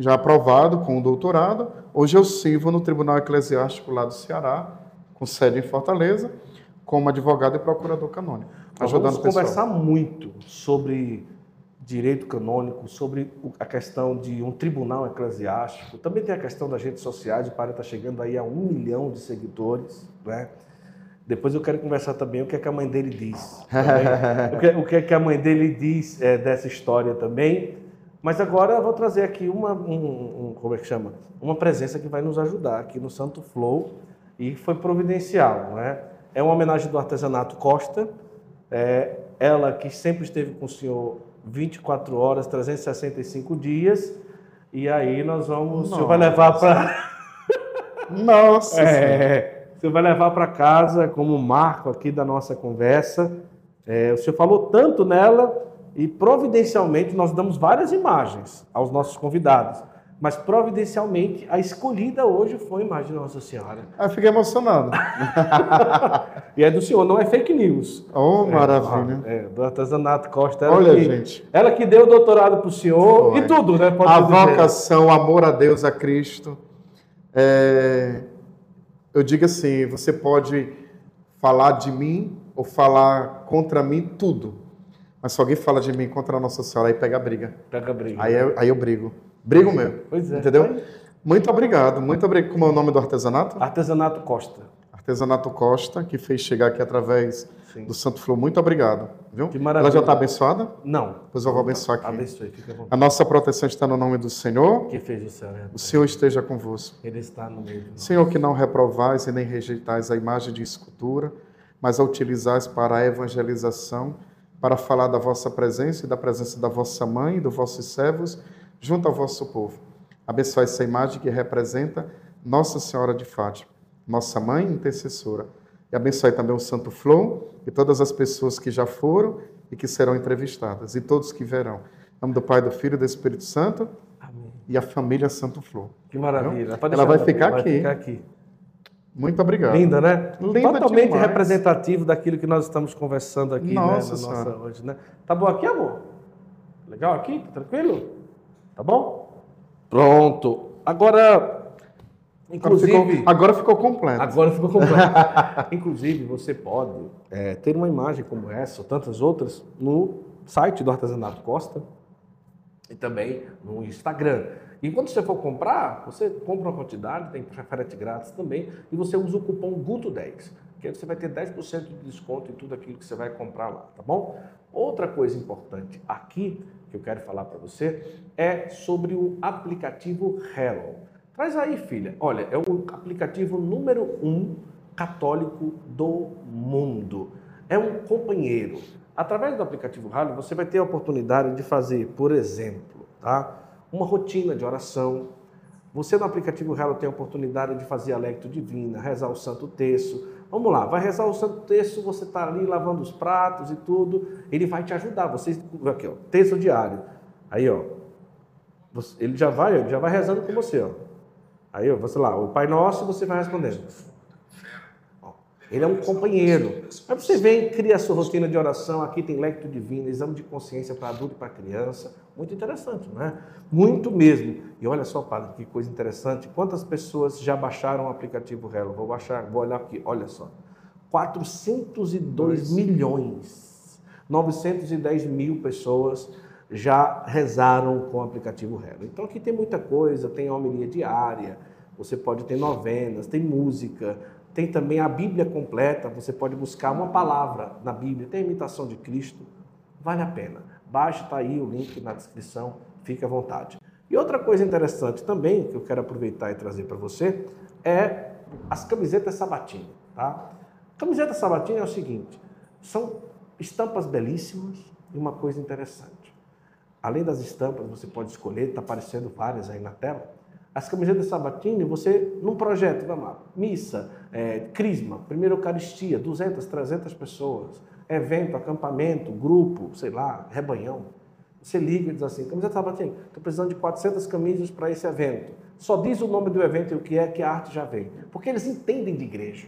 já aprovado com o doutorado. Hoje eu sirvo no Tribunal Eclesiástico lá do Ceará, com sede em Fortaleza, como advogado e procurador canônico, Nós ajudando vamos conversar muito sobre direito canônico, sobre a questão de um tribunal eclesiástico. Também tem a questão das redes sociais. O padre está chegando aí a um milhão de seguidores, né? Depois eu quero conversar também o que é que a mãe dele diz. também. (laughs) o, que, o que é que a mãe dele diz é, dessa história também. Mas agora eu vou trazer aqui uma, um, um- como é que chama? Uma presença que vai nos ajudar aqui no Santo Flow e foi providencial, né? É uma homenagem do artesanato Costa, é, ela que sempre esteve com o senhor 24 horas, 365 dias. E aí nós vamos, o senhor vai levar para Nossa! (laughs) É, o senhor vai levar para casa como marco aqui da nossa conversa. É, o senhor falou tanto nela e providencialmente nós damos várias imagens aos nossos convidados. Mas providencialmente a escolhida hoje foi a imagem de Nossa Senhora. Eu fiquei emocionado. (laughs) E é do senhor, não é fake news. Oh, maravilha. É, do artesanato Costa. Ela Olha, que, gente. Ela que deu o doutorado para o senhor Foi. e tudo, né? Pode A vocação, amor a Deus, a Cristo. É, eu digo assim, você pode falar de mim ou falar contra mim tudo. Mas se alguém fala de mim contra a Nossa Senhora, aí pega a briga. Pega a briga. Aí eu, aí eu brigo. Brigo mesmo. Pois é. Entendeu? Muito obrigado. Muito obrigado. Como é o nome do artesanato? Artesanato Costa. Artesanato Costa, que fez chegar aqui através Sim. do Santo Flor. Muito obrigado. Viu? Que maravilha. Ela já está abençoada? Não. Pois eu vou abençoar aqui. Abençoe, fica vontade. A nossa proteção está no nome do Senhor. Que fez o céu, né? O Senhor esteja convosco. Ele está no meio de nós. Senhor, que não reprovais e nem rejeitais a imagem de escultura, mas a utilizais para a evangelização, para falar da vossa presença e da presença da vossa mãe e dos vossos servos junto ao vosso povo. Abençoai essa imagem que representa Nossa Senhora de Fátima, nossa mãe intercessora. E abençoe também o Santo Flor e todas as pessoas que já foram e que serão entrevistadas, e todos que verão. Em nome do Pai, do Filho e do Espírito Santo Amém. e a família Santo Flor. Que maravilha. Ela vai ficar vai aqui. ficar aqui. Muito obrigado. Linda, né? Linda Totalmente demais. representativo daquilo que nós estamos conversando aqui Nossa né, na nossa hoje, né? Tá bom aqui, amor? Legal aqui? Tá tranquilo? Tá bom? Pronto. Agora, Agora inclusive, ficou, agora ficou completo. Agora ficou completo. (laughs) Inclusive, você pode é, ter uma imagem como essa ou tantas outras no site do Artesanato Costa e também no Instagram. E quando você for comprar, você compra uma quantidade, tem frete grátis também, e você usa o cupom GUTO10, que aí você vai ter 10% de desconto em tudo aquilo que você vai comprar lá, tá bom? Outra coisa importante aqui que eu quero falar para você é sobre o aplicativo Hello. Traz aí, filha. Olha, é o aplicativo número um católico do mundo. É um companheiro. Através do aplicativo Hello, você vai ter a oportunidade de fazer, por exemplo, tá? Uma rotina de oração. Você no aplicativo Hello tem a oportunidade de fazer a lecto divina, rezar o Santo Terço. Vamos lá, vai rezar o Santo Terço, você está ali lavando os pratos e tudo, ele vai te ajudar. Você aqui, ó, terço diário. Aí, ó, ele já vai, ele já vai rezando com você, ó. Aí, ó, você lá, o Pai Nosso, você vai respondendo. Ele é um companheiro. Aí você vem, cria a sua rotina de oração. Aqui tem lecto divino, exame de consciência para adulto e para criança. Muito interessante, não é? Muito mesmo. E olha só, padre, que coisa interessante. Quantas pessoas já baixaram o aplicativo Hello? Vou baixar, vou olhar aqui. Olha só. 402 milhões. 910 mil pessoas já rezaram com o aplicativo Hello. Então aqui tem muita coisa, tem homilia diária, você pode ter novenas, tem música, tem também a Bíblia completa, você pode buscar uma palavra na Bíblia, tem a imitação de Cristo, vale a pena. Baixe, está aí o link na descrição, fique à vontade. E outra coisa interessante também, que eu quero aproveitar e trazer para você, é as camisetas Sabatini, tá? Camiseta Sabatini é o seguinte, são estampas belíssimas e uma coisa interessante. Além das estampas, você pode escolher, está aparecendo várias aí na tela. As camisetas Sabatini, você, num projeto, vamos lá, missa, é, crisma, primeira Eucaristia, 200, 300 pessoas, evento, acampamento, grupo, sei lá, rebanhão. Você liga e diz assim, camiseta Sabatini, estou precisando de 400 camisas para esse evento. Só diz o nome do evento e o que é, que a arte já vem. Porque eles entendem de igreja.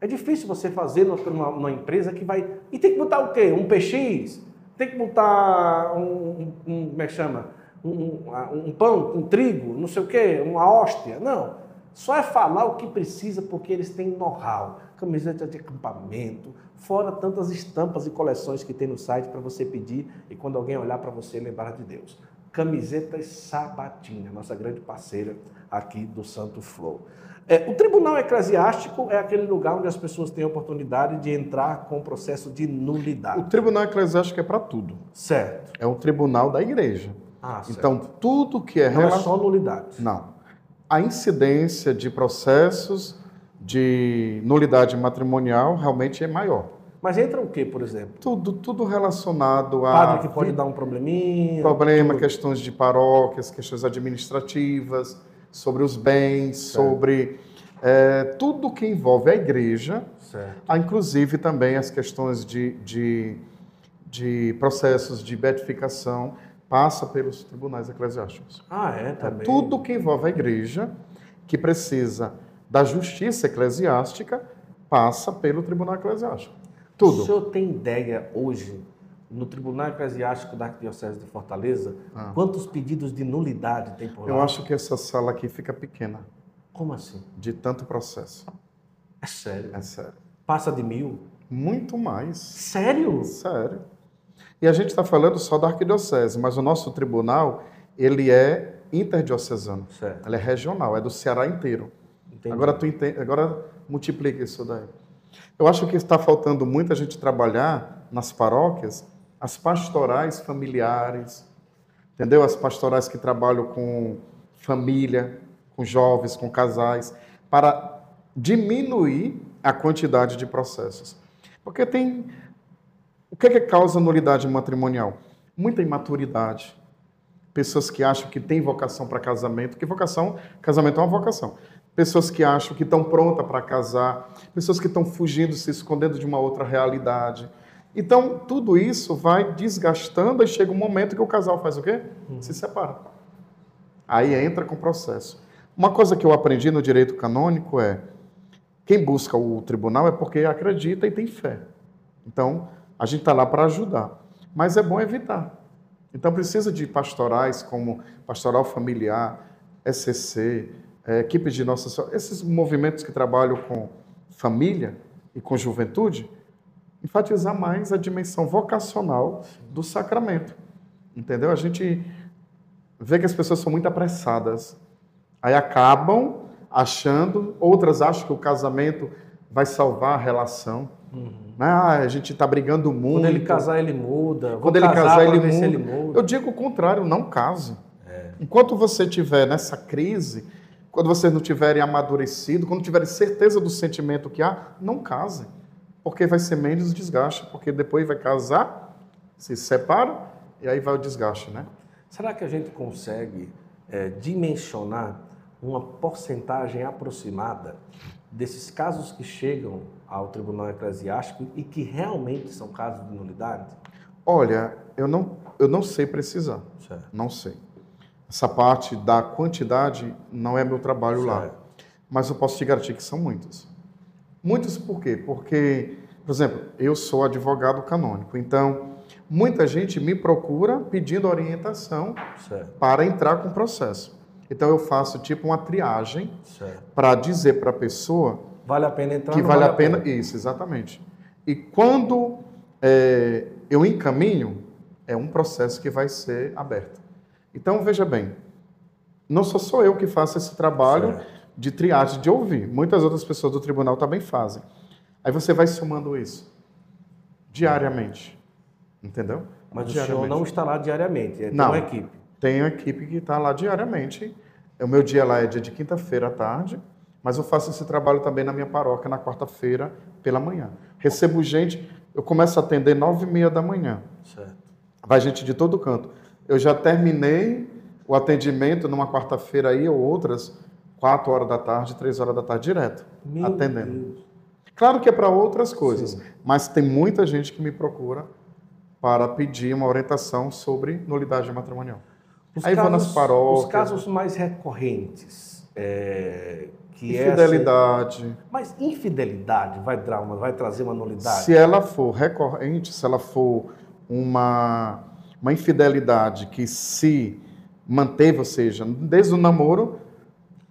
É difícil você fazer numa, numa empresa que vai... E tem que botar o quê? Um PX? Tem que botar um, um- um- como é que chama? Um, um- um pão com trigo, não sei o quê, uma hóstia. Não. Só é falar o que precisa porque eles têm know-how. Camiseta de acampamento, fora tantas estampas e coleções que tem no site para você pedir e quando alguém olhar para você lembrar de Deus. Camisetas Sabatina, nossa grande parceira aqui do Santo Flow. É, o tribunal eclesiástico é aquele lugar onde as pessoas têm a oportunidade de entrar com o processo de nulidade. O tribunal eclesiástico é para tudo. Certo. É um tribunal da igreja. Ah, certo. Então, tudo que é não é só nulidade. Não. A incidência de processos de nulidade matrimonial realmente é maior. Mas entra o que, por exemplo? Tudo, tudo relacionado a Padre que pode dar um probleminha. problema, tudo. questões de paróquias, questões administrativas, sobre os bens, sobre é, tudo que envolve a igreja, Certo. inclusive também as questões de, de, de processos de beatificação, passa pelos tribunais eclesiásticos. Ah, é, também. Tudo que envolve a igreja, que precisa da justiça eclesiástica, passa pelo tribunal eclesiástico. O Tudo. senhor tem ideia hoje, no Tribunal Eclesiástico da Arquidiocese de Fortaleza, quantos pedidos de nulidade tem por lá? Ah. Eu acho que essa sala aqui fica pequena, Como assim? de tanto processo. É sério. É sério. Passa de mil? Muito mais. Sério? Sério. E a gente está falando só da arquidiocese, mas o nosso tribunal, ele é interdiocesano. Certo. Ele é regional, é do Ceará inteiro. Entendi. Agora tu entende, agora multiplica isso daí. Eu acho que está faltando muito a gente trabalhar nas paróquias as pastorais familiares, entendeu? As pastorais que trabalham com família, com jovens, com casais, para diminuir a quantidade de processos. Porque tem. O que é que causa nulidade matrimonial? Muita imaturidade. Pessoas que acham que têm vocação para casamento, que vocação, casamento é uma vocação. Pessoas que acham que estão prontas para casar, pessoas que estão fugindo, se escondendo de uma outra realidade. Então, tudo isso vai desgastando e chega um momento que o casal faz o quê? Se separa. Aí entra com o processo. Uma coisa que eu aprendi no direito canônico é quem busca o tribunal é porque acredita e tem fé. Então, a gente está lá para ajudar. Mas é bom evitar. Então, precisa de pastorais como pastoral familiar, SCC, é, equipe de Nossa Senhora, esses movimentos que trabalham com família e com juventude, enfatizar mais a dimensão vocacional do sacramento. Entendeu? A gente vê que as pessoas são muito apressadas. Aí acabam achando, outras acham que o casamento vai salvar a relação. Né? Ah, a gente está brigando muito. Quando ele casar, ele muda. Quando ele casar ele muda. ele muda. Eu digo o contrário, não case. Enquanto você estiver nessa crise, quando vocês não tiverem amadurecido, quando tiverem certeza do sentimento que há, não casem. Porque vai ser menos desgaste, porque depois vai casar, se separa, e aí vai o desgaste, né? Será que a gente consegue é, dimensionar uma porcentagem aproximada desses casos que chegam ao Tribunal Eclesiástico e que realmente são casos de nulidade? Olha, eu não, eu não sei precisar, Certo. não sei. Essa parte da quantidade não é meu trabalho lá. Certo. Mas eu posso te garantir que são muitos. Muitos por quê? Porque, por exemplo, eu sou advogado canônico, então muita gente me procura pedindo orientação Certo. para entrar com o processo. Então eu faço tipo uma triagem para dizer para a pessoa Vale a pena entrar? que não vale a pena. Isso, exatamente. E quando é, eu encaminho, é um processo que vai ser aberto. Então, veja bem, não sou só eu que faço esse trabalho Certo. de triagem, de ouvir. Muitas outras pessoas do tribunal também fazem. Aí você vai somando isso diariamente. Entendeu? Mas o senhor não está lá diariamente, é tem Não. uma equipe. Tenho equipe que está lá diariamente. O meu dia lá é dia de quinta-feira à tarde, mas eu faço esse trabalho também na minha paróquia na quarta-feira pela manhã. Recebo gente, eu começo a atender nove e meia da manhã. Certo. Vai gente de todo canto. Eu já terminei o atendimento numa quarta-feira aí ou outras, quatro horas da tarde, três horas da tarde direto, Meu atendendo. Deus. Claro que é para outras coisas, Sim. mas tem muita gente que me procura para pedir uma orientação sobre nulidade matrimonial. Os Aí vou nas paróquias. Os casos mais recorrentes, é, que é Infidelidade. Mas infidelidade vai, dar uma, vai trazer uma nulidade? Se ela for recorrente, se ela for uma, uma infidelidade que se manteve, ou seja, desde o namoro,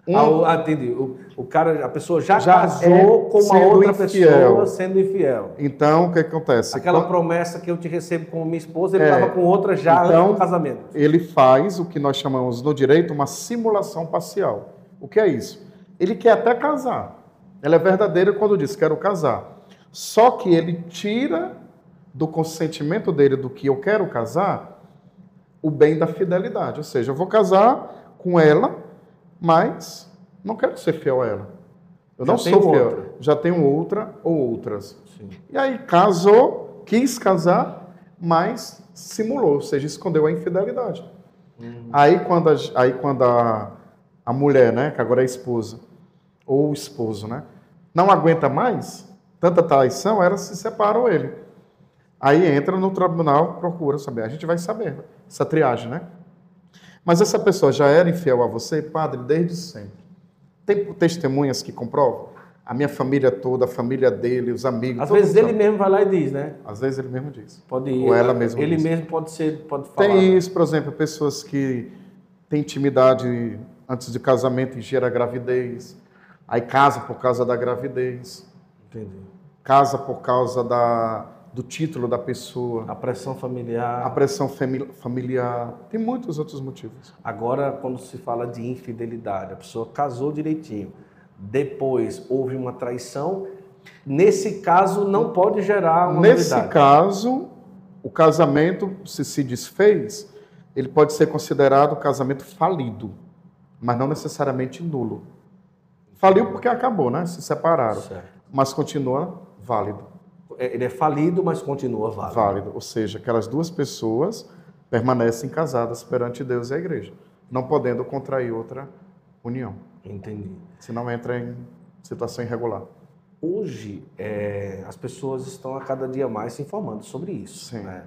um- Ah, o- ah, entendi. O, o cara, a pessoa já, Já casou é com uma outra infiel. pessoa sendo infiel. então o que acontece? Aquela Quando promessa que eu te recebo como minha esposa, ele É. estava com outra já Então- antes do casamento. ele faz o que nós chamamos no direito uma simulação parcial. O que é isso? Ele quer até casar. Ela é verdadeira quando diz quero casar. Só que ele tira do consentimento dele do que eu quero casar o bem da fidelidade. Ou seja, eu vou casar com ela, mas não quero ser fiel a ela. Eu Já não sou fiel. outra. Já tenho outra ou outras. Sim. E aí casou, quis casar, mas simulou, ou seja, escondeu a infidelidade. Aí quando, a, aí quando a, a mulher, né, que agora é esposa, ou o esposo, né, não aguenta mais tanta traição, ela se separa ou ele. Aí entra no tribunal, procura saber. A gente vai saber essa triagem, né? Mas essa pessoa já era infiel a você, padre, desde sempre. Tem testemunhas que comprovam? A minha família toda, a família dele, os amigos. Às vezes ele mesmo vai lá e diz, né? Às vezes ele mesmo diz. Pode ir. Ou ela mesma Ele diz. mesmo pode ser, pode falar. Tem isso, por exemplo, pessoas que têm intimidade antes de casamento e gera gravidez. Aí casa por causa da gravidez, Entendi. casa por causa da, do título da pessoa, A pressão familiar. a pressão fami- familiar, tem muitos outros motivos. Agora, quando se fala de infidelidade, a pessoa casou direitinho, depois houve uma traição, nesse caso não pode gerar uma Nesse novidade. caso, o casamento, se se desfez, ele pode ser considerado casamento falido, mas não necessariamente nulo. Faliu porque acabou, né? Se separaram, Certo. mas continua válido. É, Ele é falido, mas continua válido. Válido, ou seja, aquelas duas pessoas permanecem casadas perante Deus e a igreja, não podendo contrair outra união, Entendi. senão entra em situação irregular. Hoje, é, as pessoas estão a cada dia mais se informando sobre isso. Sim. né?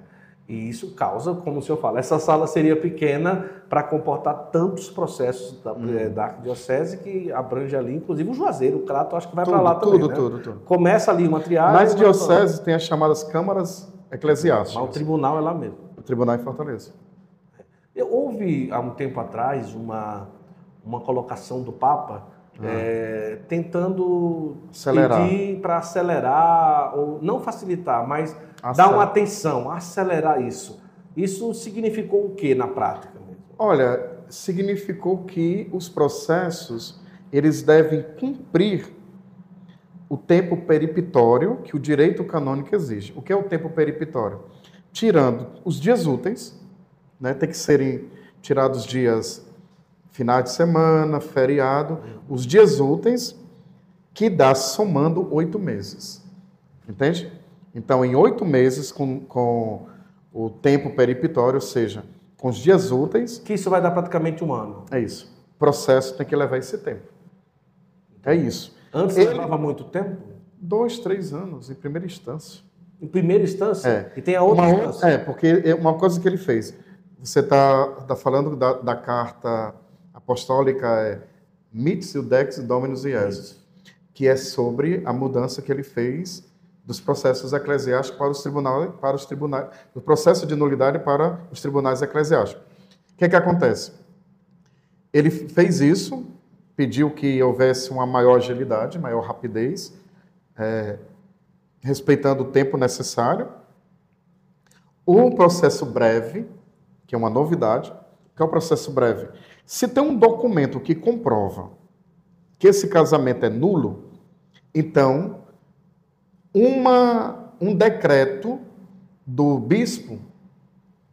E isso causa, como o senhor fala, essa sala seria pequena para comportar tantos processos da, Hum. eh, da arquidiocese que abrange ali, inclusive o Juazeiro, o Crato, acho que vai para Tudo, lá também. tudo, né? tudo, tudo. Começa ali uma triagem. Nas dioceses tem as chamadas câmaras Mas o eclesiásticas, tribunal é lá mesmo. o tribunal em Fortaleza. Eu- Houve, há um tempo atrás, uma, uma colocação do Papa eh, tentando Ah. Acelerar. pedir para acelerar, ou não facilitar, mas dar Acel- uma atenção, acelerar isso. Isso significou o que na prática? Olha, significou que os processos eles devem cumprir o tempo peripitório que o direito canônico exige. O que é o tempo peripitório? Tirando os dias úteis, né, tem que serem tirados dias finais de semana, feriado, os dias úteis, que dá somando oito meses. Entende? Então, em oito meses, com, com o tempo peripitório, ou seja, com os dias úteis, Que isso vai dar praticamente um ano. é isso. O processo tem que levar esse tempo. É isso. Antes Ele- levava muito tempo, Dois, três anos, em primeira instância. em primeira instância, É. e tem a outra Uma instância. é, porque é uma coisa que ele fez. Você está tá falando da, da carta apostólica é Mitzil Dex Dominus Iesus, que é sobre a mudança que ele fez dos processos eclesiásticos para os tribunais, para os tribunais, do processo de nulidade para os tribunais eclesiásticos. O que é que acontece? Ele fez isso, pediu que houvesse uma maior agilidade, maior rapidez, é, respeitando o tempo necessário. O processo breve, que é uma novidade, que é o processo breve. Se tem um documento que comprova que esse casamento é nulo, então uma, um decreto do bispo,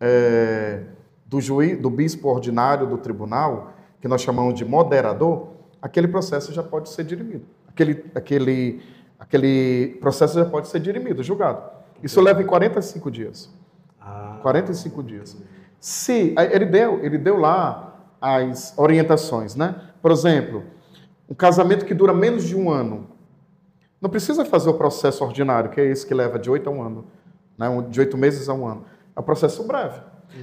é, do juiz, do bispo ordinário do tribunal, que nós chamamos de moderador, aquele processo já pode ser dirimido. Aquele, aquele, aquele processo já pode ser dirimido, julgado. Isso leva em 45 dias. Ah, 45 dias. Se ele deu, ele deu lá as orientações, né? Por exemplo, um casamento que dura menos de um ano, não precisa fazer o processo ordinário, que é esse que leva de oito a um ano, né? De oito meses a um ano. É um processo breve.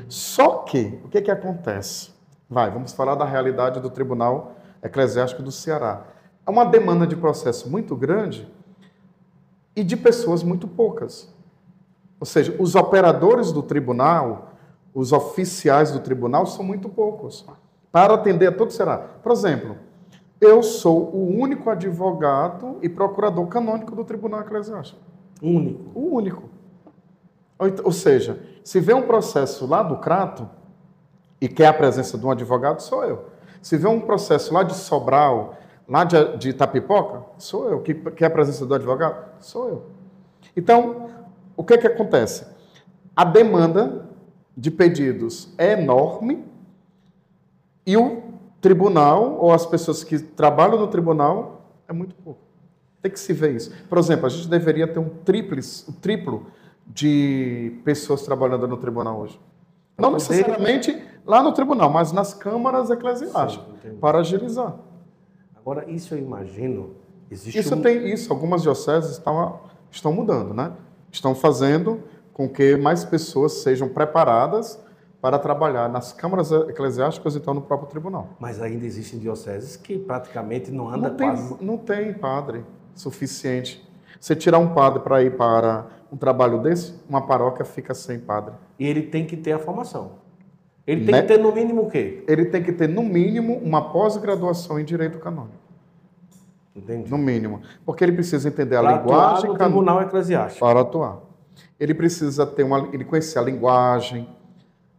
Só que o que que acontece? Vai, vamos falar da realidade do Tribunal Eclesiástico do Ceará. É uma demanda de processo muito grande e de pessoas muito poucas. Ou seja, os operadores do tribunal, os oficiais do tribunal são muito poucos para atender a todo o Ceará. Por exemplo, eu sou o único advogado e procurador canônico do Tribunal Eclesiástico. único. O único. Ou, seja, se vê um processo lá do Crato e quer a presença de um advogado, sou eu. Se vê um processo lá de Sobral, lá de, de Itapipoca, sou eu. Que quer a presença do advogado, sou eu. Então, o que é que acontece? A demanda de pedidos é enorme e o tribunal, ou as pessoas que trabalham no tribunal, é muito pouco. Tem que se ver isso. Por exemplo, a gente deveria ter um triples, um triplo de pessoas trabalhando no tribunal hoje. Não necessariamente lá no tribunal, mas nas câmaras eclesiásticas, Sim, para agilizar. Agora, isso eu imagino, existe Isso um... tem isso, algumas dioceses estão, estão mudando, né? Estão fazendo com que mais pessoas sejam preparadas para trabalhar nas câmaras eclesiásticas e então no próprio tribunal. Mas ainda existem dioceses que praticamente não anda Não tem, quase... não tem padre suficiente. Você tirar um padre para ir para um trabalho desse, uma paróquia fica sem padre. E ele tem que ter a formação. Ele tem Né? que ter no mínimo o quê? Ele tem que ter, no mínimo, uma pós-graduação em direito canônico. Entendi. no mínimo. Porque ele precisa entender a Pra atuar linguagem no can- Tribunal Eclesiástico. para atuar. Ele precisa ter uma, ele conhecer a linguagem, ele conhecer o- o-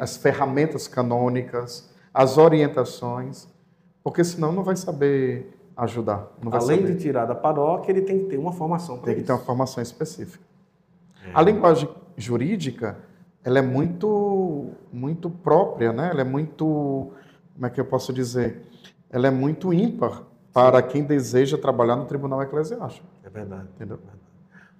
as ferramentas canônicas, as orientações, porque senão não vai saber ajudar. Não vai Além saber. de tirar da paróquia, ele tem que ter uma formação para Tem que isso. ter uma formação específica. É. A linguagem jurídica, ela é muito, muito própria, né? Ela é muito, como é que eu posso dizer? Ela é muito ímpar para quem deseja trabalhar no Tribunal Eclesiástico, É verdade. entendeu?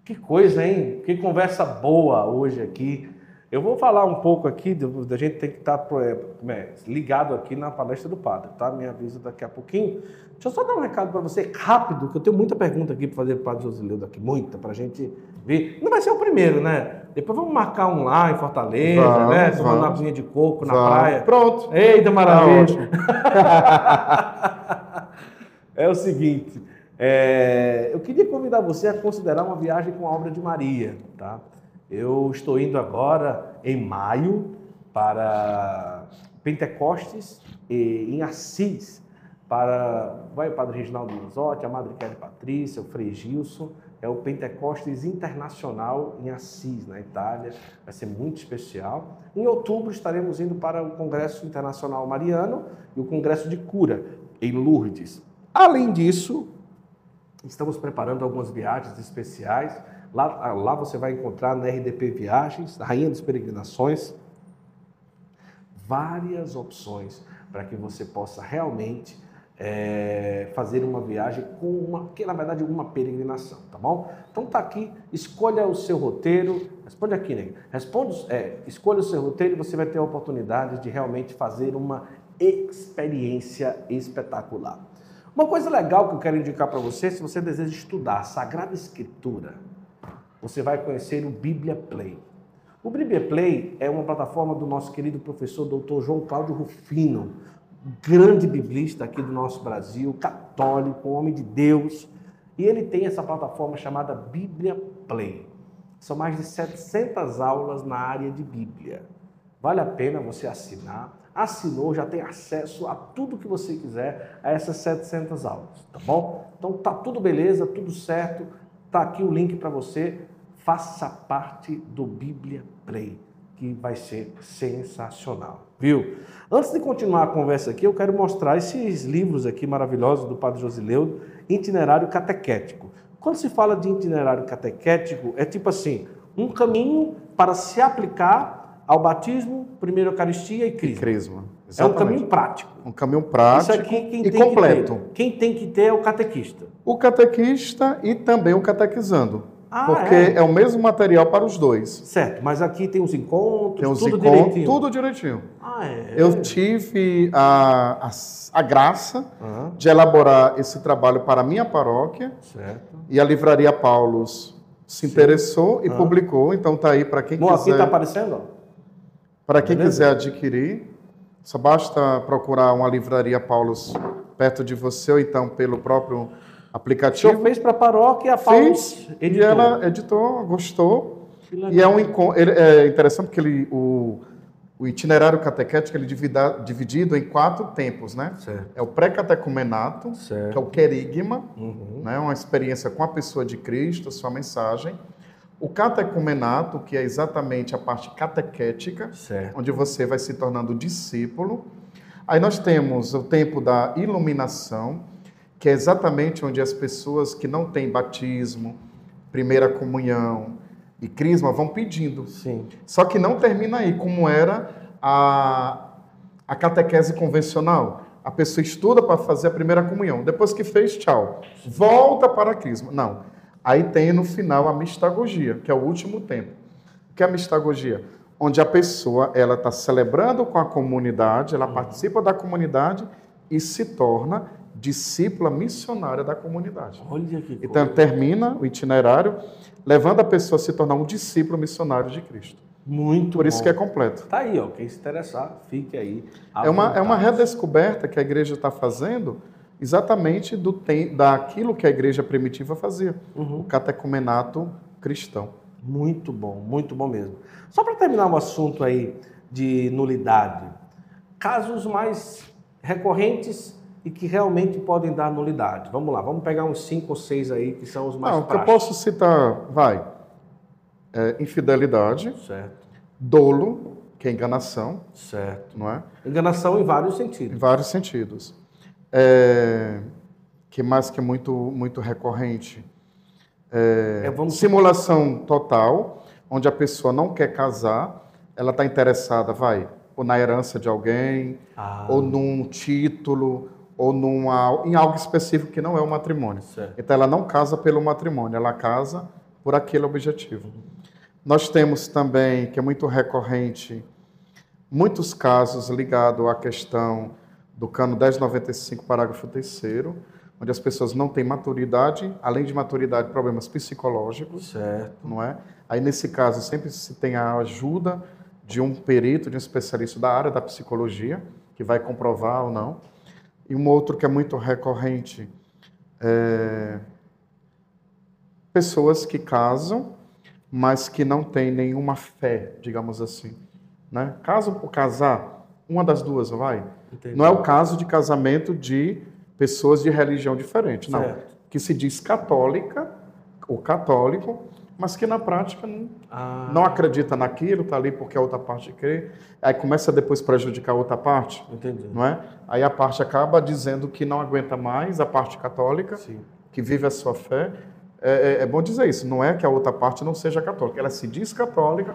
Que coisa, hein? Que conversa boa hoje aqui. Eu vou falar um pouco aqui, do- da gente tem que estar pro- é, é, ligado aqui na palestra do padre, tá? Me avisa daqui a pouquinho. Deixa eu só dar um recado para você, rápido, que eu tenho muita pergunta aqui para fazer para o padre Josileudo aqui, muita, para a gente ver. Não vai ser o primeiro, né? Depois vamos marcar um lá em Fortaleza, Vamos, né? Vamos. uma aguinha de coco na Vamos. praia. Pronto. Eita, Tá maravilha! ótimo. (laughs) é o seguinte, é, eu queria convidar você a considerar uma viagem com a obra de Maria, tá? Eu estou indo agora em maio para Pentecostes e em Assis para vai o Padre Reginaldo Luzotti, a Madre Kelly Patrícia, o Frei Gilson, é o Pentecostes Internacional em Assis, na Itália. Vai ser muito especial. Em outubro estaremos indo para o Congresso Internacional Mariano e o Congresso de Cura em Lourdes. Além disso, estamos preparando algumas viagens especiais. Lá, lá você vai encontrar na RDP Viagens, Rainha das Peregrinações, várias opções para que você possa realmente é, fazer uma viagem com uma, que na verdade é uma peregrinação, tá bom? Então tá aqui, escolha o seu roteiro, responde aqui, né? Responde, é, escolha o seu roteiro e você vai ter a oportunidade de realmente fazer uma experiência espetacular. Uma coisa legal que eu quero indicar para você, se você deseja estudar a Sagrada Escritura, você vai conhecer o Bíblia Play. O Bíblia Play é uma plataforma do nosso querido professor Dr. João Cláudio Rufino, grande biblista aqui do nosso Brasil, católico, homem de Deus, e ele tem essa plataforma chamada Bíblia Play. São mais de 700 aulas na área de Bíblia. Vale a pena você assinar. Assinou, já tem acesso a tudo que você quiser a essas 700 aulas, tá bom? Então tá tudo beleza, tudo certo. Tá aqui o link para você. Faça parte do Bíblia Play, que vai ser sensacional, viu? Antes de continuar a conversa aqui, eu quero mostrar esses livros aqui maravilhosos do Padre Josileudo, Itinerário Catequético. Quando se fala de itinerário catequético, é tipo assim, um caminho para se aplicar ao batismo, primeira Eucaristia e E Crisma. Crisma. É um Exatamente. caminho prático. Um caminho prático Isso aqui quem e tem completo. que. Quem tem que ter é o catequista. O catequista e também o catequizando. Ah, porque é? é? o mesmo material para os dois. Certo, mas aqui tem os encontros, Tem os tudo encontros, direitinho. tudo direitinho. Ah, é? Eu tive a, a, a graça Aham, de elaborar esse trabalho para a minha paróquia certo. e a Livraria Paulos se interessou e Ah. publicou, então tá aí para quem Bom, aqui quiser. está aparecendo. Para quem Beleza? quiser adquirir, só basta procurar uma livraria Paulos perto de você ou então pelo próprio O senhor aplicativo. fez para a paróquia e a Paulus Fiz, editou. e ela editou, gostou. E é um ele- é interessante porque ele, o, o itinerário catequético ele é divida- dividido em quatro tempos, né? Certo, É o pré-catecumenato, que é o querigma, Uhum. né? uma experiência com a pessoa de Cristo, sua mensagem. O catecumenato, que é exatamente a parte catequética, Certo. onde você vai se tornando discípulo. Aí nós temos o tempo da iluminação, que é exatamente onde as pessoas que não têm batismo, primeira comunhão e crisma vão pedindo. Sim. Só que não termina aí, como era a, a catequese convencional. A pessoa estuda para fazer a primeira comunhão. Depois que fez, tchau. Volta para a crisma. Não. Aí tem no final a mistagogia, que é o último tempo. O que é a mistagogia? Onde a pessoa ela está celebrando com a comunidade, ela participa da comunidade e se torna discípula missionária da comunidade. Olha que coisa. Então termina o itinerário levando a pessoa a se tornar um discípulo missionário de Cristo. Muito Por isso bom. que é completo. Tá aí, ó. Quem se interessar, fique aí. É uma, é uma redescoberta que a igreja está fazendo exatamente do tem, daquilo que a igreja primitiva fazia, Uhum. o catecumenato cristão. Muito bom, muito bom mesmo. Só para terminar o assunto aí de nulidade, casos mais recorrentes e que realmente podem dar nulidade. Vamos lá, vamos pegar uns cinco ou seis aí que são os mais Não, que eu posso citar, vai, é, infidelidade, Certo, dolo, que é enganação, certo. não é? Enganação em vários Em sentidos. vários sentidos. É, que mais que é muito, muito recorrente? É, É, Simulação total, onde a pessoa não quer casar, ela está interessada, vai, ou na herança de alguém, Ah, ou num título, ou numa, em algo específico que não é o matrimônio. certo. Então ela não casa pelo matrimônio, ela casa por aquele objetivo. Nós temos também, que é muito recorrente, muitos casos ligados à questão do cano 1095, parágrafo 3 onde as pessoas não têm maturidade, além de maturidade, problemas psicológicos, Certo. não é? Aí nesse caso sempre se tem a ajuda de um perito, de um especialista da área da psicologia, que vai comprovar ou não. E um outro que é muito recorrente é pessoas que casam, mas que não têm nenhuma fé, digamos assim, né? Casam por casar, uma das duas vai. Entendi. Não é o caso de casamento de pessoas de religião diferente, não. Certo. Que se diz católica ou católico, mas que na prática não, Ah, não acredita naquilo, está ali porque a outra parte crê. Aí começa depois a prejudicar a outra parte, entendi. não é? Aí a parte acaba dizendo que não aguenta mais, a parte católica, Sim. que vive a sua fé. É, é- é bom dizer isso, não é que a outra parte não seja católica. Ela se diz católica,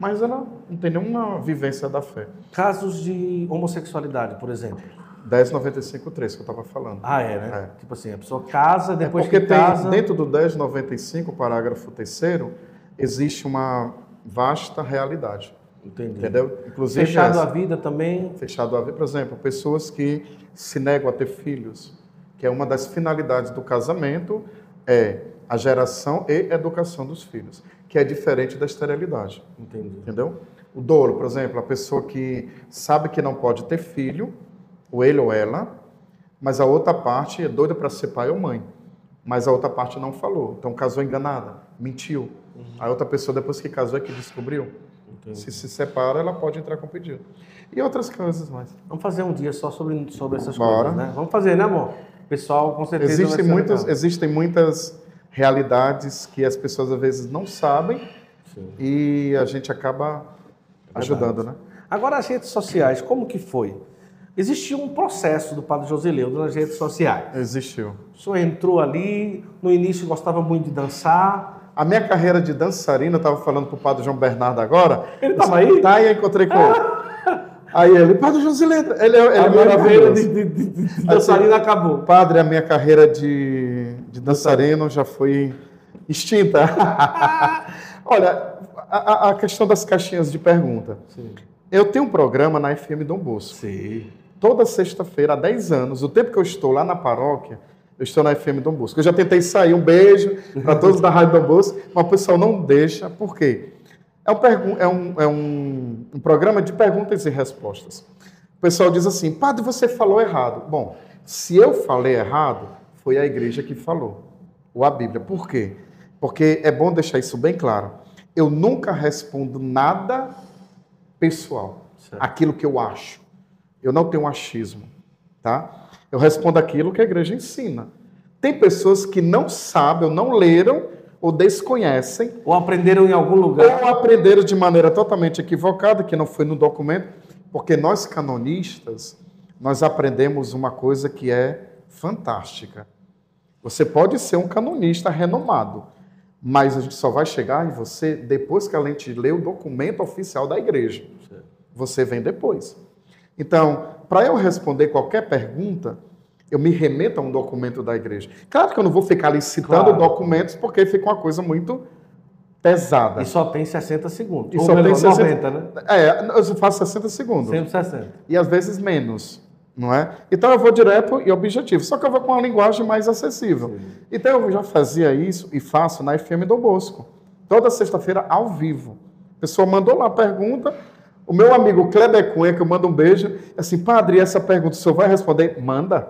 mas ela não tem nenhuma vivência da fé. Casos de homossexualidade, por exemplo. 1095.3 que eu estava falando. Ah, é, né? Tipo assim, a pessoa casa, É depois porque que tem, casa... dentro do 1095, parágrafo 3 existe uma vasta realidade, Entendi. entendeu? Inclusive Fechado essa. a vida também... fechado a ver, por exemplo, pessoas que se negam a ter filhos, que é uma das finalidades do casamento, é a geração e educação dos filhos, que é diferente da esterilidade, Entendi. entendeu? O dolo, por exemplo, a pessoa que sabe que não pode ter filho, ou ele ou ela, mas a outra parte é doida para ser pai ou mãe, mas a outra parte não falou, então casou enganada, mentiu. A outra pessoa depois que casou é que descobriu. Entendi. Se se separa, ela pode entrar com pedido. E outras coisas mais. Vamos fazer um dia só sobre, sobre essas Bora. coisas, né? Vamos fazer, né, amor? O pessoal, com certeza, Existem muitas, legal. existem muitas realidades que as pessoas às vezes não sabem Sim. e a gente acaba ajudando, né? Agora, as redes sociais, como que foi? Existia um processo do Padre Joseleudo nas redes sociais. Existiu. O senhor entrou ali, no início gostava muito de dançar. A minha carreira de dançarina, eu estava falando para o padre João Bernardo agora. Ele tava aí? Tá, e eu encontrei com ele. Aí ele, Padre Josilento, ele, é- ele é a minha carreira maravilhoso. de, de, de, de dançarina acabou. Padre, a minha carreira de, de dançarino já foi extinta. (laughs) Olha, a, a- questão das caixinhas de pergunta. Sim. Eu tenho um programa na FM Dom Bosco. Sim. Toda sexta-feira, há 10 anos, o tempo que eu estou lá na paróquia, eu estou na FM Dom Bosco. Eu já tentei sair, um beijo para todos da Rádio Dom Bosco, mas o pessoal não deixa. Por quê? É um, é um, é um- um programa de perguntas e respostas. O pessoal diz assim, padre, você falou errado. Bom, se eu falei errado, foi a igreja que falou, ou a Bíblia. Por quê? Porque é bom deixar isso bem claro. Eu nunca respondo nada pessoal, Certo. aquilo que eu acho. Eu não tenho achismo, tá? Eu respondo aquilo que a igreja ensina. Tem pessoas que não sabem ou não leram ou desconhecem Ou aprenderam em algum lugar. ou aprenderam de maneira totalmente equivocada, que não foi no documento, porque nós canonistas, nós aprendemos uma coisa que é fantástica. Você pode ser um canonista renomado, mas a gente só vai chegar em você depois que a gente lê o documento oficial da igreja. Você vem depois. Então, para eu responder qualquer pergunta, eu me remeto a um documento da igreja. Claro que eu não vou ficar ali citando Claro. documentos, porque fica uma coisa muito pesada. E só tem 60 segundos. E Ou só tem melhor, 60 90, né? É, eu faço 60 segundos. Sempre 60. E às vezes menos, não é? Então eu vou direto e objetivo. Só que eu vou com uma linguagem mais acessível. Então eu já fazia isso e faço na FM do Bosco. Toda sexta-feira ao vivo. A pessoa mandou lá a pergunta. O meu amigo Kleber Cunha, que eu mando um beijo, é assim, padre, essa pergunta o senhor vai responder? Manda.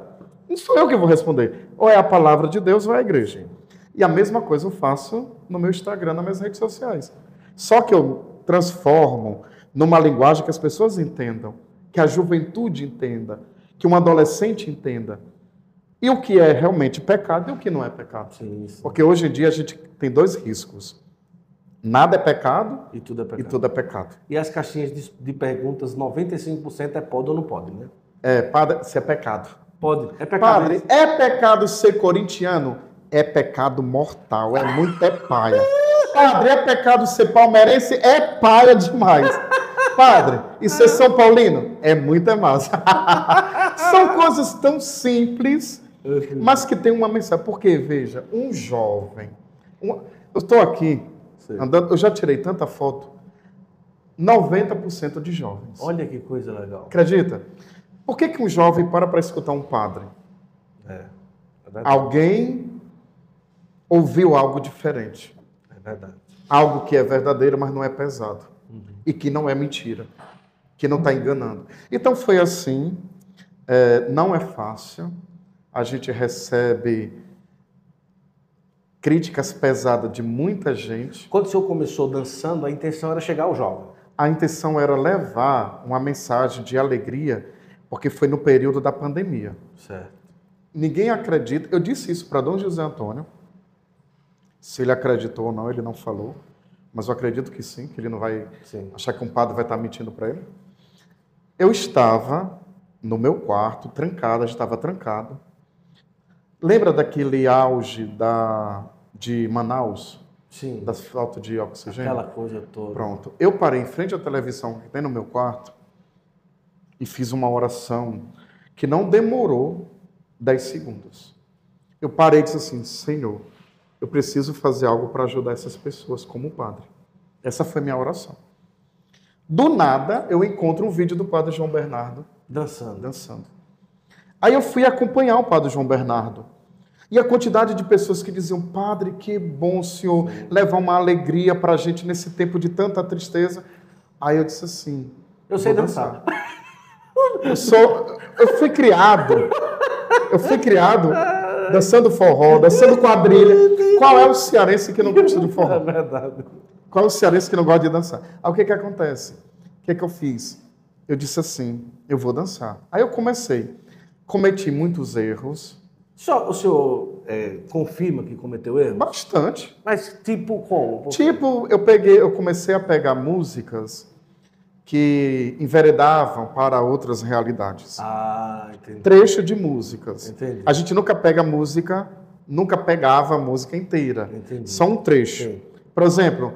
Não sou eu que vou responder. Ou é a palavra de Deus ou é a igreja. E a mesma coisa eu faço no meu Instagram, nas minhas redes sociais. Só que eu transformo numa linguagem que as pessoas entendam, que a juventude entenda, que um adolescente entenda. E o que é realmente pecado e o que não é pecado. Sim, sim. Porque hoje em dia a gente tem dois riscos. Nada é pecado E tudo é e pecado. tudo é pecado. E as caixinhas de, de perguntas, 95% é pode ou não pode, né? É, padre, se é pecado. Pode. É pecado. Padre, é pecado ser corintiano? É pecado mortal, é muito é paia. Padre, é pecado ser palmeirense? É paia demais. Padre, e ser São Paulino? É muito é massa. (laughs) São coisas tão simples, mas que tem uma mensagem. Porque, veja, um jovem. um- eu estou aqui, Sim. andando, eu já tirei tanta foto. 90% de jovens. Olha que coisa legal. Acredita? Por que, que um jovem para para escutar um padre? É. É. Alguém ouviu algo diferente. É verdade. Algo que é verdadeiro, mas não é pesado. E que não é mentira. Que não está enganando. Então foi assim. é, não é fácil. A gente recebe críticas pesadas de muita gente. Quando o senhor começou dançando, a intenção era chegar ao jovem. A intenção era levar uma mensagem de alegria, porque foi no período da pandemia. Certo. Ninguém acredita. Eu disse isso para Dom José Antônio. Se ele acreditou ou não, ele não falou. Mas eu acredito que sim, que ele não vai Sim. achar que um padre vai estar mentindo para ele. Eu estava no meu quarto, trancado, estava trancado. Lembra daquele auge da, de Manaus, Sim. das falta de oxigênio? Aquela coisa toda. Pronto. Eu parei em frente à televisão que tem no meu quarto e fiz uma oração que não demorou 10 segundos. Eu parei e disse assim: Senhor, eu preciso fazer algo para ajudar essas pessoas como padre. Essa foi minha oração. Do nada, eu encontro um vídeo do padre João Bernardo Dançando. dançando. Aí eu fui acompanhar o padre João Bernardo. E a quantidade de pessoas que diziam, padre, que bom o senhor levar uma alegria para a gente nesse tempo de tanta tristeza. Aí eu disse assim, Eu sei vou dançar. eu sou, eu fui criado, eu fui criado dançando forró, dançando quadrilha. Qual é o cearense que não gosta de (laughs) É forró? verdade. Qual é o cearense que não gosta de dançar? Aí o que que acontece? O que que eu fiz? Eu disse assim, eu vou dançar. Aí eu comecei. Cometi muitos erros, Só o senhor é, confirma que cometeu erro? bastante. Mas tipo como? Tipo, eu peguei, eu comecei a pegar músicas que enveredavam para outras realidades. Ah, entendi. Trecho de músicas. Entendi. A gente nunca pega música, nunca pegava a música inteira. Entendi. Só um trecho. Sim. Por exemplo,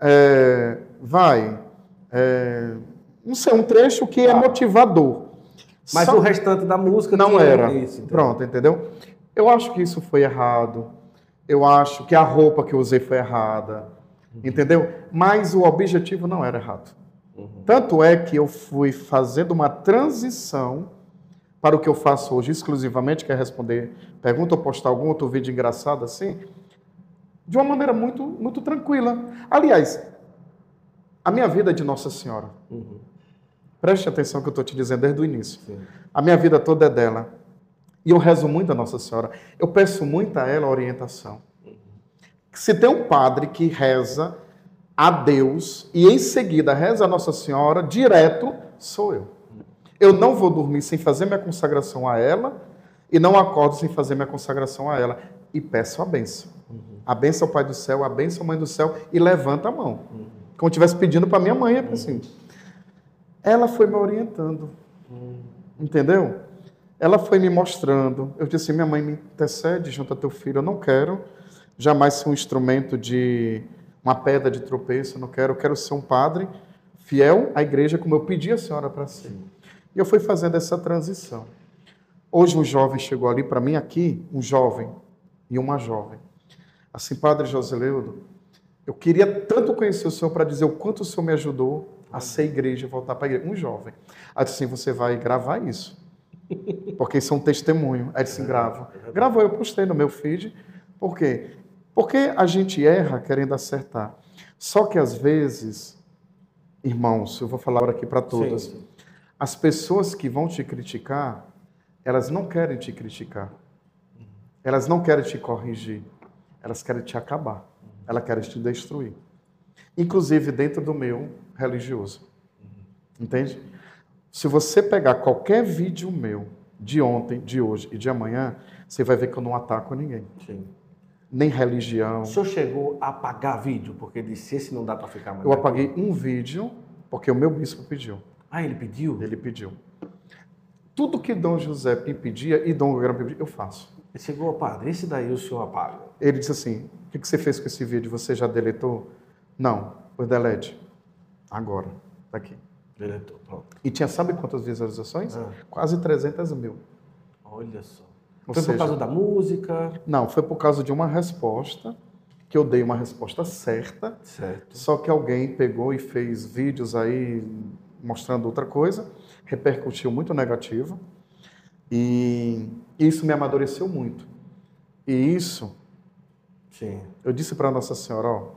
é, vai, é, não sei, um trecho que é Tá. motivador. Mas Só- o restante da música não era. Isso, entendeu? Pronto, entendeu? Eu acho que isso foi errado. Eu acho que a roupa que eu usei foi errada. Entendeu? Mas o objetivo não era errado. Tanto é que eu fui fazendo uma transição para o que eu faço hoje exclusivamente, que é responder pergunta ou postar algum outro vídeo engraçado assim, de uma maneira muito, muito tranquila. Aliás, a minha vida é de Nossa Senhora. Uhum. Preste atenção que eu estou te dizendo desde o início. Sim. A minha vida toda é dela. E eu rezo muito a Nossa Senhora. Eu peço muito a ela orientação. Se tem um padre que reza a Deus e em seguida reza a Nossa Senhora, direto sou eu. Eu não vou dormir sem fazer minha consagração a ela e não acordo sem fazer minha consagração a ela. E peço a benção. A benção ao Pai do céu, a benção à Mãe do céu e levanta a mão. Como eu estivesse pedindo para minha mãe, assim. Ela foi me orientando. Entendeu? Ela foi me mostrando. Eu disse: minha mãe me intercede junto a teu filho. Eu não quero jamais ser um instrumento de uma pedra de tropeço. Não quero. Eu quero ser um padre fiel à igreja, como eu pedi a senhora para ser. E eu fui fazendo essa transição. Hoje um jovem chegou ali para mim aqui, um jovem e uma jovem. Assim, Padre Joseleudo, eu queria tanto conhecer o senhor para dizer o quanto o senhor me ajudou a ser igreja, voltar para a igreja. Um jovem. Aí disse assim, você vai gravar isso. Porque isso é um testemunho. Aí disse, grava. Gravou, eu postei no meu feed. Por quê? Porque a gente erra querendo acertar. Só que às vezes, irmãos, eu vou falar agora aqui para todos. Sim, sim. As pessoas que vão te criticar, elas não querem te criticar. Elas não querem te corrigir. Elas querem te acabar. Elas querem te destruir. Inclusive dentro do meu religioso. Entende? Se você pegar qualquer vídeo meu de ontem, de hoje e de amanhã, você vai ver que eu não ataco ninguém. Sim. Nem religião. O senhor chegou a apagar vídeo, porque disse, esse não dá para ficar mais. Eu apaguei um vídeo, porque o meu bispo pediu. Ah, ele pediu? Ele pediu. Tudo que Dom José me pedia e Dom Guilherme pedia, eu faço. Ele chegou, padre, esse daí o senhor apaga. Ele disse assim: O que que você fez com esse vídeo? Você já deletou? Não, pois delete. Agora, tá aqui. Deletou, pronto. E tinha, sabe quantas visualizações? Ah. Quase 300 mil. Olha só. Ou Foi seja- por causa da música? Não, foi por causa de uma resposta, que eu dei uma resposta certa, Certo. só que alguém pegou e fez vídeos aí mostrando outra coisa, repercutiu muito negativo, e isso me amadureceu muito. E isso, Sim. eu disse para Nossa Senhora, ó,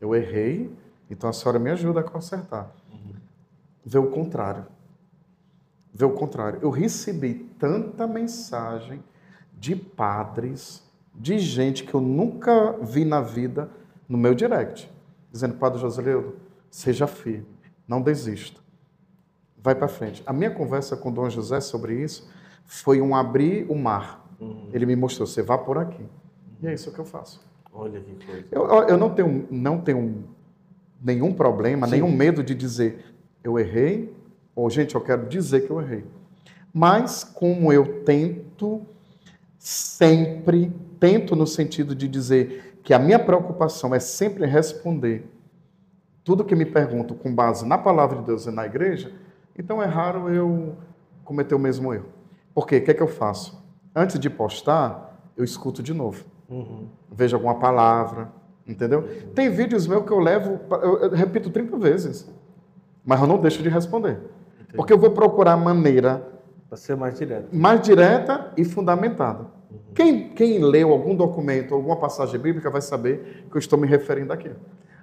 eu errei, então a senhora me ajuda a consertar. Vê o contrário. Vê o contrário. Eu recebi tanta mensagem de padres, de gente que eu nunca vi na vida no meu direct, dizendo: Padre Joseleudo, seja firme, não desista, vai para frente. A minha conversa com Dom José sobre isso foi um abrir o mar. Ele me mostrou: você vá por aqui. E é isso que eu faço. Olha que coisa. Eu, eu- eu não tenho, não tenho nenhum problema, Sim. nenhum medo de dizer eu errei, ou gente, eu quero dizer que eu errei. Mas como eu tento sempre, tento no sentido de dizer que a minha preocupação é sempre responder tudo que me pergunto com base na palavra de Deus e na igreja, então é raro eu cometer o mesmo erro. Por quê? O que é que eu faço? Antes de postar, eu escuto de novo Uhum. vejo alguma palavra, entendeu? Tem vídeos meus que eu levo, eu, repito 30 vezes, mas eu não deixo de responder. Porque eu vou procurar a maneira Para ser mais direto. mais direta e fundamentada. Quem, quem leu algum documento, alguma passagem bíblica, vai saber que eu estou me referindo àquilo.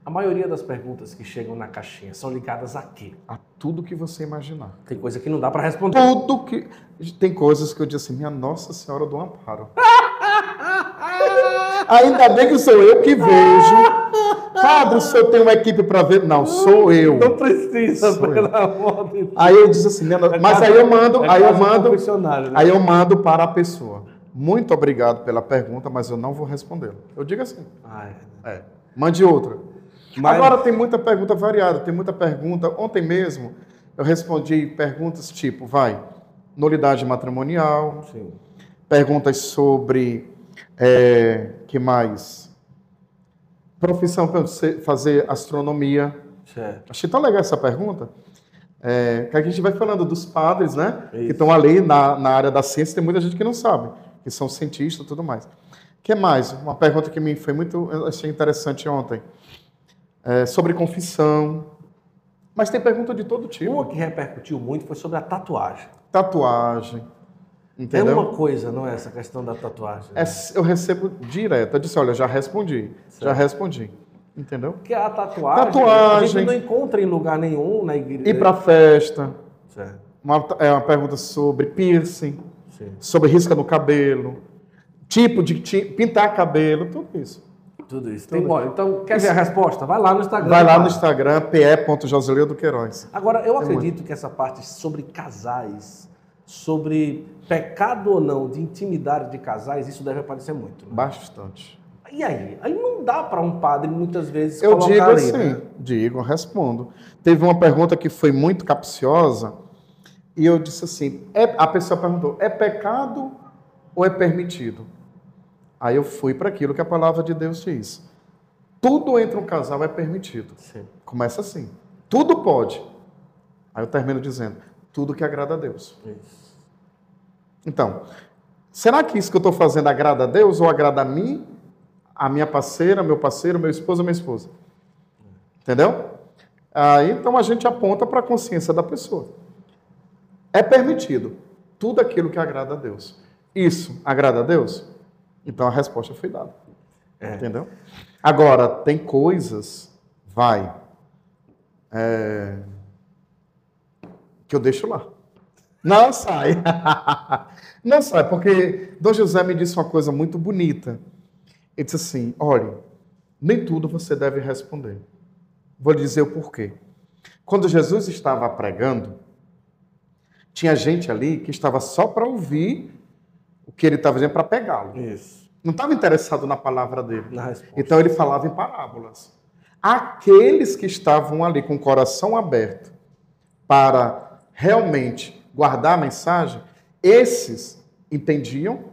A maioria das perguntas que chegam na caixinha são ligadas a quê? A tudo que você imaginar. Tem coisa que não dá para responder. Tudo que. Tem coisas que eu digo assim, minha Nossa Senhora do Amparo. (laughs) Ainda bem que sou eu que vejo. Padre, o senhor tem uma equipe para ver? Não, sou eu. Não precisa, Sou eu. pelo amor de Deus. Aí eu disse assim, Nossa- mas aí eu mando, É aí eu mando, né? aí eu mando para a pessoa. Muito obrigado pela pergunta, mas eu não vou respondê-la. Eu digo assim. Ah, é. É. Mande outra. Mas- Agora tem muita pergunta variada, tem muita pergunta. Ontem mesmo eu respondi perguntas tipo, vai, nulidade matrimonial, Sim. perguntas sobre é, que mais? Profissão para você fazer astronomia. Certo. Achei tão legal essa pergunta. É, que a gente vai falando dos padres, né? Isso. Que estão ali na, na área da ciência, tem muita gente que não sabe, que são cientistas e tudo mais. Que mais? Uma pergunta que me foi muito, achei interessante ontem. É, sobre confissão. Mas tem pergunta de todo tipo. Uma que repercutiu muito foi sobre a tatuagem. Tatuagem. É Entendeu? uma coisa, não é? Essa questão da tatuagem. É, eu recebo direto. Eu disse, olha, já respondi. Já respondi. Entendeu? Porque a tatuagem, a Tatuagem. gente não encontra em lugar nenhum na igreja. Ir para festa. Certo. Uma, é uma pergunta sobre piercing, Sim. sobre risca no cabelo, tipo de pintar cabelo, tudo isso. Tudo isso. Tem, bom, então, quer ver a resposta? Vai lá no Instagram. Vai lá no. Instagram, pe.joseleudo Queiroz. Agora, eu acredito que essa parte sobre casais, sobre pecado ou não de intimidade de casais, isso deve aparecer muito. Né? Bastante. E aí? Aí não dá para um padre, muitas vezes, Eu colocar digo ali, assim, né? digo, respondo. Teve uma pergunta que foi muito capciosa e eu disse assim, é- a pessoa perguntou, é pecado ou é permitido? Aí eu fui para aquilo que a palavra de Deus diz. Tudo entre um casal é permitido. Sim. Começa assim. Tudo pode. Aí eu termino dizendo, tudo que agrada a Deus. Isso. Então, será que isso que eu estou fazendo agrada a Deus ou agrada a mim, a minha parceira, meu parceiro, meu esposo, minha esposa? Entendeu? Aí, então a gente aponta para a consciência da pessoa. É permitido tudo aquilo que agrada a Deus. Isso agrada a Deus? Então a resposta foi dada. É. Entendeu? Agora, tem coisas, vai, é, que eu deixo lá. Não sai. (laughs) Não sai, porque Dom José me disse uma coisa muito bonita. Ele disse assim: olhe, nem tudo você deve responder. Vou lhe dizer o porquê. Quando Jesus estava pregando, Tinha gente ali que estava só para ouvir o que ele estava dizendo para pegá-lo. Isso. Não estava interessado na palavra dele. Na. Então ele falava em parábolas. Aqueles que estavam ali com o coração aberto para realmente guardar a mensagem, esses entendiam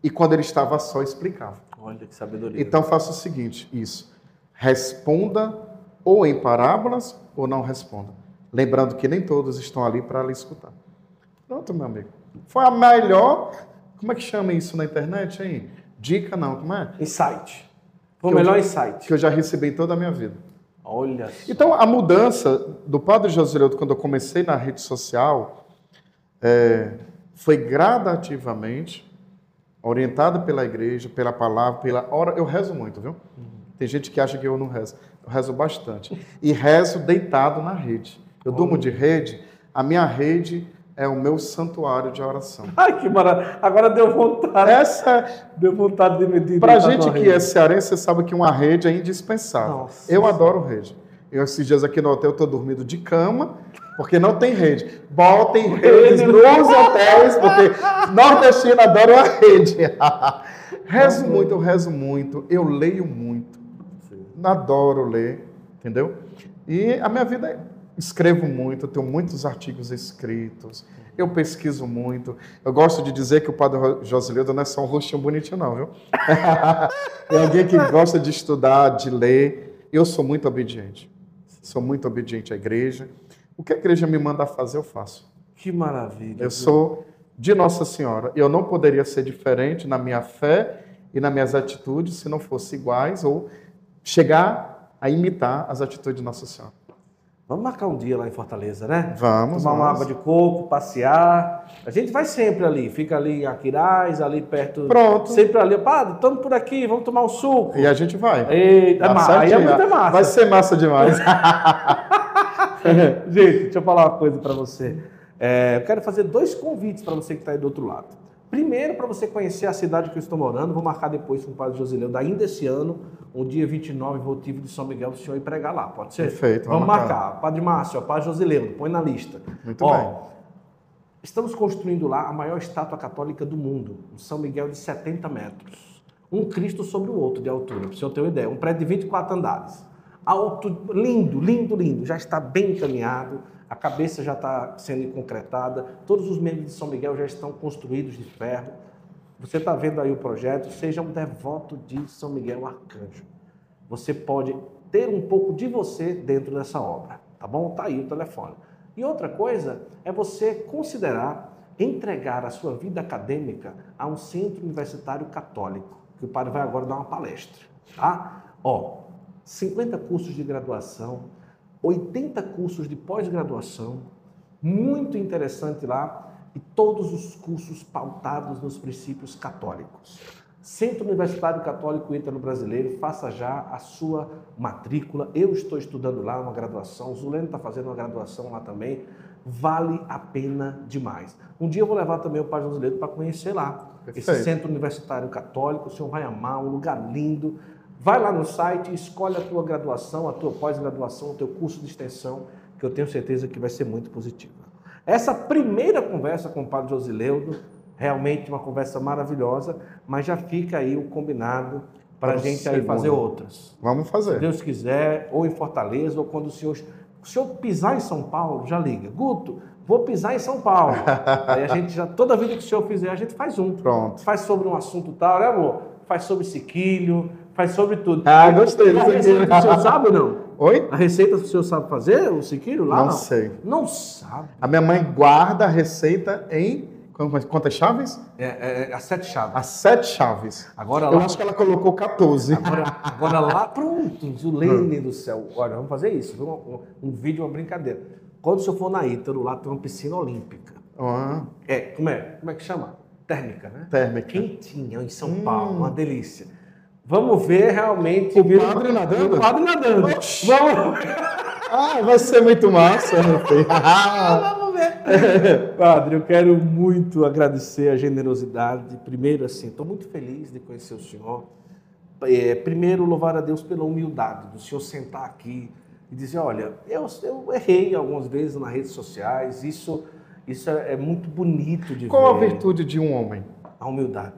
e quando ele estava só explicava. Olha que sabedoria. Então faça o seguinte, isso. Responda ou em parábolas ou não responda. Lembrando que nem todos estão ali para lhe escutar. Pronto, meu amigo. Foi a melhor, como é que chama isso na internet aí? Dica não, como é? Insight. Foi o melhor já- insight. Que eu já recebi em toda a minha vida. Olha só. Então, a mudança do Padre Josileudo, quando eu comecei na rede social, é, foi gradativamente orientada pela igreja, pela palavra, pela hora. Eu rezo muito, viu? Tem gente que acha que eu não rezo. Eu rezo bastante. E rezo deitado na rede. Eu durmo de rede, a minha rede é o meu santuário de oração. Ai, que maravilha. Agora deu vontade. Essa, Deu vontade de me de pra deitar gente que rede. é cearense, você sabe que uma rede é indispensável. Nossa eu Senhora. adoro rede. Eu, esses dias aqui no hotel, tô dormindo de cama, porque não tem rede. Botem redes nos hotéis, porque nordestino adora uma rede. (laughs) rezo muito, eu rezo muito, eu leio muito. Adoro ler, entendeu? E a minha vida é escrevo muito, tenho muitos artigos escritos, eu pesquiso muito. Eu gosto de dizer que o Padre Josileudo não é só um rostinho bonitinho, não, viu? (laughs) é alguém que gosta de estudar, de ler. Eu sou muito obediente. Sou muito obediente à igreja. O que a igreja me manda fazer, eu faço. Que maravilha. Eu sou de Nossa Senhora. Eu não poderia ser diferente na minha fé e nas minhas atitudes se não fosse iguais ou chegar a imitar as atitudes de Nossa Senhora. Vamos marcar um dia lá em Fortaleza, né? Vamos, Tomar uma vamos. água de coco, passear. A gente vai sempre ali, fica ali em Aquiraz, ali perto. Pronto. Sempre ali. Padre, estamos por aqui, vamos tomar um suco. E a gente vai. Eita, é Tá massa. Aí é muito massa. Vai ser massa demais. (laughs) (laughs) Gente, deixa eu falar uma coisa para você. É, eu quero fazer dois convites para você que está aí do outro lado. Primeiro, para você conhecer a cidade que eu estou morando, vou marcar depois com o Padre Josileudo, ainda esse ano, o dia 29, votivo de São Miguel, o senhor ir pregar lá, pode ser? Perfeito, Vamos vamos marcar. Padre Márcio, ó, Padre Josileudo, põe na lista. Muito Ó, bem. Estamos construindo lá a maior estátua católica do mundo, um São Miguel de 70 metros. Um Cristo sobre o outro de altura, para o senhor ter uma ideia. Um prédio de 24 andares. Alto, lindo, lindo, lindo. Já está bem encaminhado, a cabeça já está sendo concretada, todos os membros de São Miguel já estão construídos de ferro. Você está vendo aí o projeto, seja um devoto de São Miguel Arcanjo. Você pode ter um pouco de você dentro dessa obra, tá bom? Tá aí o telefone. E outra coisa é você considerar entregar a sua vida acadêmica a um centro universitário católico, que o padre vai agora dar uma palestra, tá? Ó, 50 cursos de graduação, 80 cursos de pós-graduação, muito interessante lá, e todos os cursos pautados nos princípios católicos. Centro Universitário Católico Ítalo Brasileiro, faça já a sua matrícula. Eu estou estudando lá uma graduação, o Zuleno está fazendo uma graduação lá também. Vale a pena demais. Um dia eu vou levar também o Padre Brasileiro para conhecer lá. Esse Perfeito. Centro Universitário Católico, o senhor vai amar, um lugar lindo. Vai lá no site, escolhe a tua graduação, a tua pós-graduação, o teu curso de extensão, que eu tenho certeza que vai ser muito positiva. Essa primeira conversa com o Padre Josileudo, realmente uma conversa maravilhosa, mas já fica aí o combinado para a gente aí fazer outras. Vamos Se fazer. Deus quiser, ou em Fortaleza, ou quando o senhor, o senhor pisar em São Paulo, já liga. Guto, vou pisar em São Paulo. (laughs) aí a gente já, toda vida que o senhor fizer, a gente faz um. Pronto. Faz sobre um assunto tal, né amor? Faz sobre siquilho, faz sobre tudo. Ah, gostei A aqui. receita o senhor sabe ou não? Oi? A receita o senhor sabe fazer, o siquilho lá? Não sei. Não sabe. A minha mãe guarda a receita em quantas chaves? É, é, é as sete chaves. As sete chaves. Agora Eu lá, acho que ela colocou 14. agora, agora lá, (laughs) pronto, Zulene do céu. Olha, vamos fazer isso, viu? Um, um vídeo, uma brincadeira. Quando o senhor for na Ítalo, lá tem uma piscina olímpica. Ah, É, como é? Como é que chama? Térmica, né? térmica. Quentinha, em São Hum. Paulo, uma delícia. Vamos ver realmente. O padre nadando? O padre nadando. Oxi. Vamos Ah, vai ser muito massa, meu filho. (laughs) Vamos ver. (laughs) Padre, eu quero muito agradecer a generosidade. Primeiro, assim, estou muito feliz de conhecer o senhor. É, primeiro, louvar a Deus pela humildade do senhor sentar aqui e dizer: olha, eu, eu errei algumas vezes nas redes sociais, isso Isso é, é muito bonito de Qual ver. a virtude de um homem? A humildade.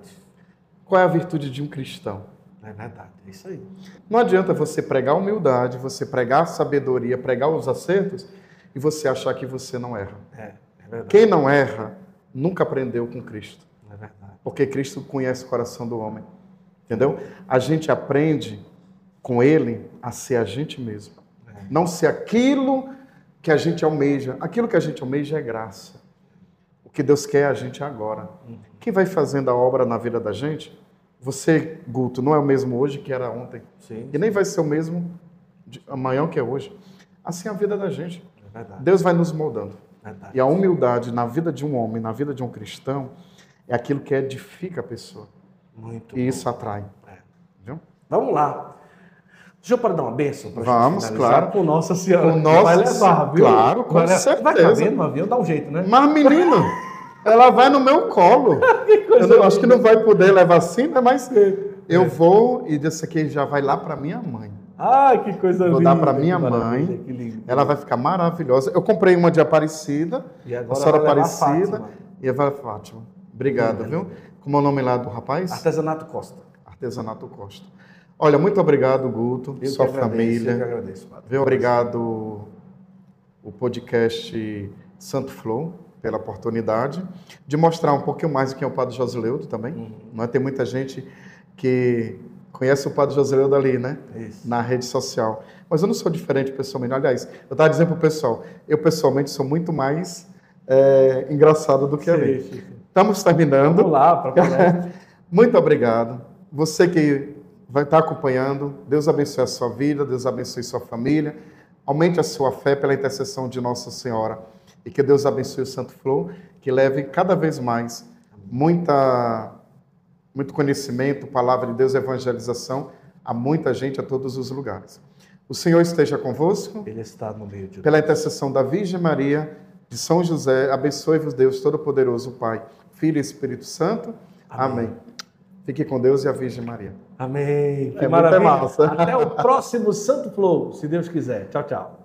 Qual é a virtude de um cristão? É verdade, é isso aí. Não adianta você pregar humildade, você pregar sabedoria, pregar os acertos e você achar que você não erra. É, é verdade. Quem não erra nunca aprendeu com Cristo, É verdade. porque Cristo conhece o coração do homem. Entendeu? A gente aprende com ele a ser a gente mesmo. Não ser aquilo que a gente almeja. Aquilo que a gente almeja é graça. O que Deus quer é a gente agora. Quem vai fazendo a obra na vida da gente, você, Guto, não é o mesmo hoje que era ontem. Sim, E nem vai ser o mesmo de amanhã que é hoje. Assim é a vida da gente. é verdade. Deus vai nos moldando. verdade. E a humildade na vida de um homem, na vida de um cristão, é aquilo que edifica a pessoa. Muito E bom. isso atrai. É. Viu? Vamos lá. Deixa eu para dar uma bênção para Vamos, claro. com Nossa Senhora. Com Nossa vai levar, viu? Claro, com vai levar. Vai certeza. caber no avião, dá um jeito, né? Mas, menino, (laughs) ela vai no meu colo. (laughs) Eu não- acho que não vai poder levar assim, né? Mas eu vou e desse aqui já vai lá para minha mãe. Ah, que coisa Vou linda. dar para minha mãe. Ela vai ficar maravilhosa. Eu comprei uma de Aparecida, E a agora senhora vai levar Aparecida Fátima. e a Vara Fátima. Obrigado, viu? Como é o nome lá do rapaz? Artesanato Costa. Artesanato Costa. Olha, muito obrigado, Guto, Eu sua agradeço, família. Eu que agradeço, padre. Viu? Obrigado o podcast Santo Flow pela oportunidade de mostrar um pouquinho mais do que é o Padre Josileudo também. Uhum. Não é? Tem muita gente que conhece o Padre Josileudo ali, né? Isso. Na rede social. Mas eu não sou diferente pessoalmente. Aliás, eu estava dizendo para o pessoal, eu pessoalmente sou muito mais é, engraçado do que ali. Sim, sim, sim. Estamos terminando. Vamos lá para. (laughs) Muito obrigado. Você que vai estar acompanhando, Deus abençoe a sua vida, Deus abençoe sua família. Aumente a sua fé pela intercessão de Nossa Senhora. E que Deus abençoe o Santo Flow, que leve cada vez mais muita, muito conhecimento, palavra de Deus, evangelização a muita gente, a todos os lugares. O Senhor esteja convosco. Ele está no meio de Pela intercessão da Virgem Maria, de São José, abençoe-vos Deus Todo-Poderoso, Pai, Filho e Espírito Santo. Amém. Fique com Deus e a Virgem Maria. Amém. Que É maravilha. Até o próximo Santo Flow, se Deus quiser. Tchau, tchau.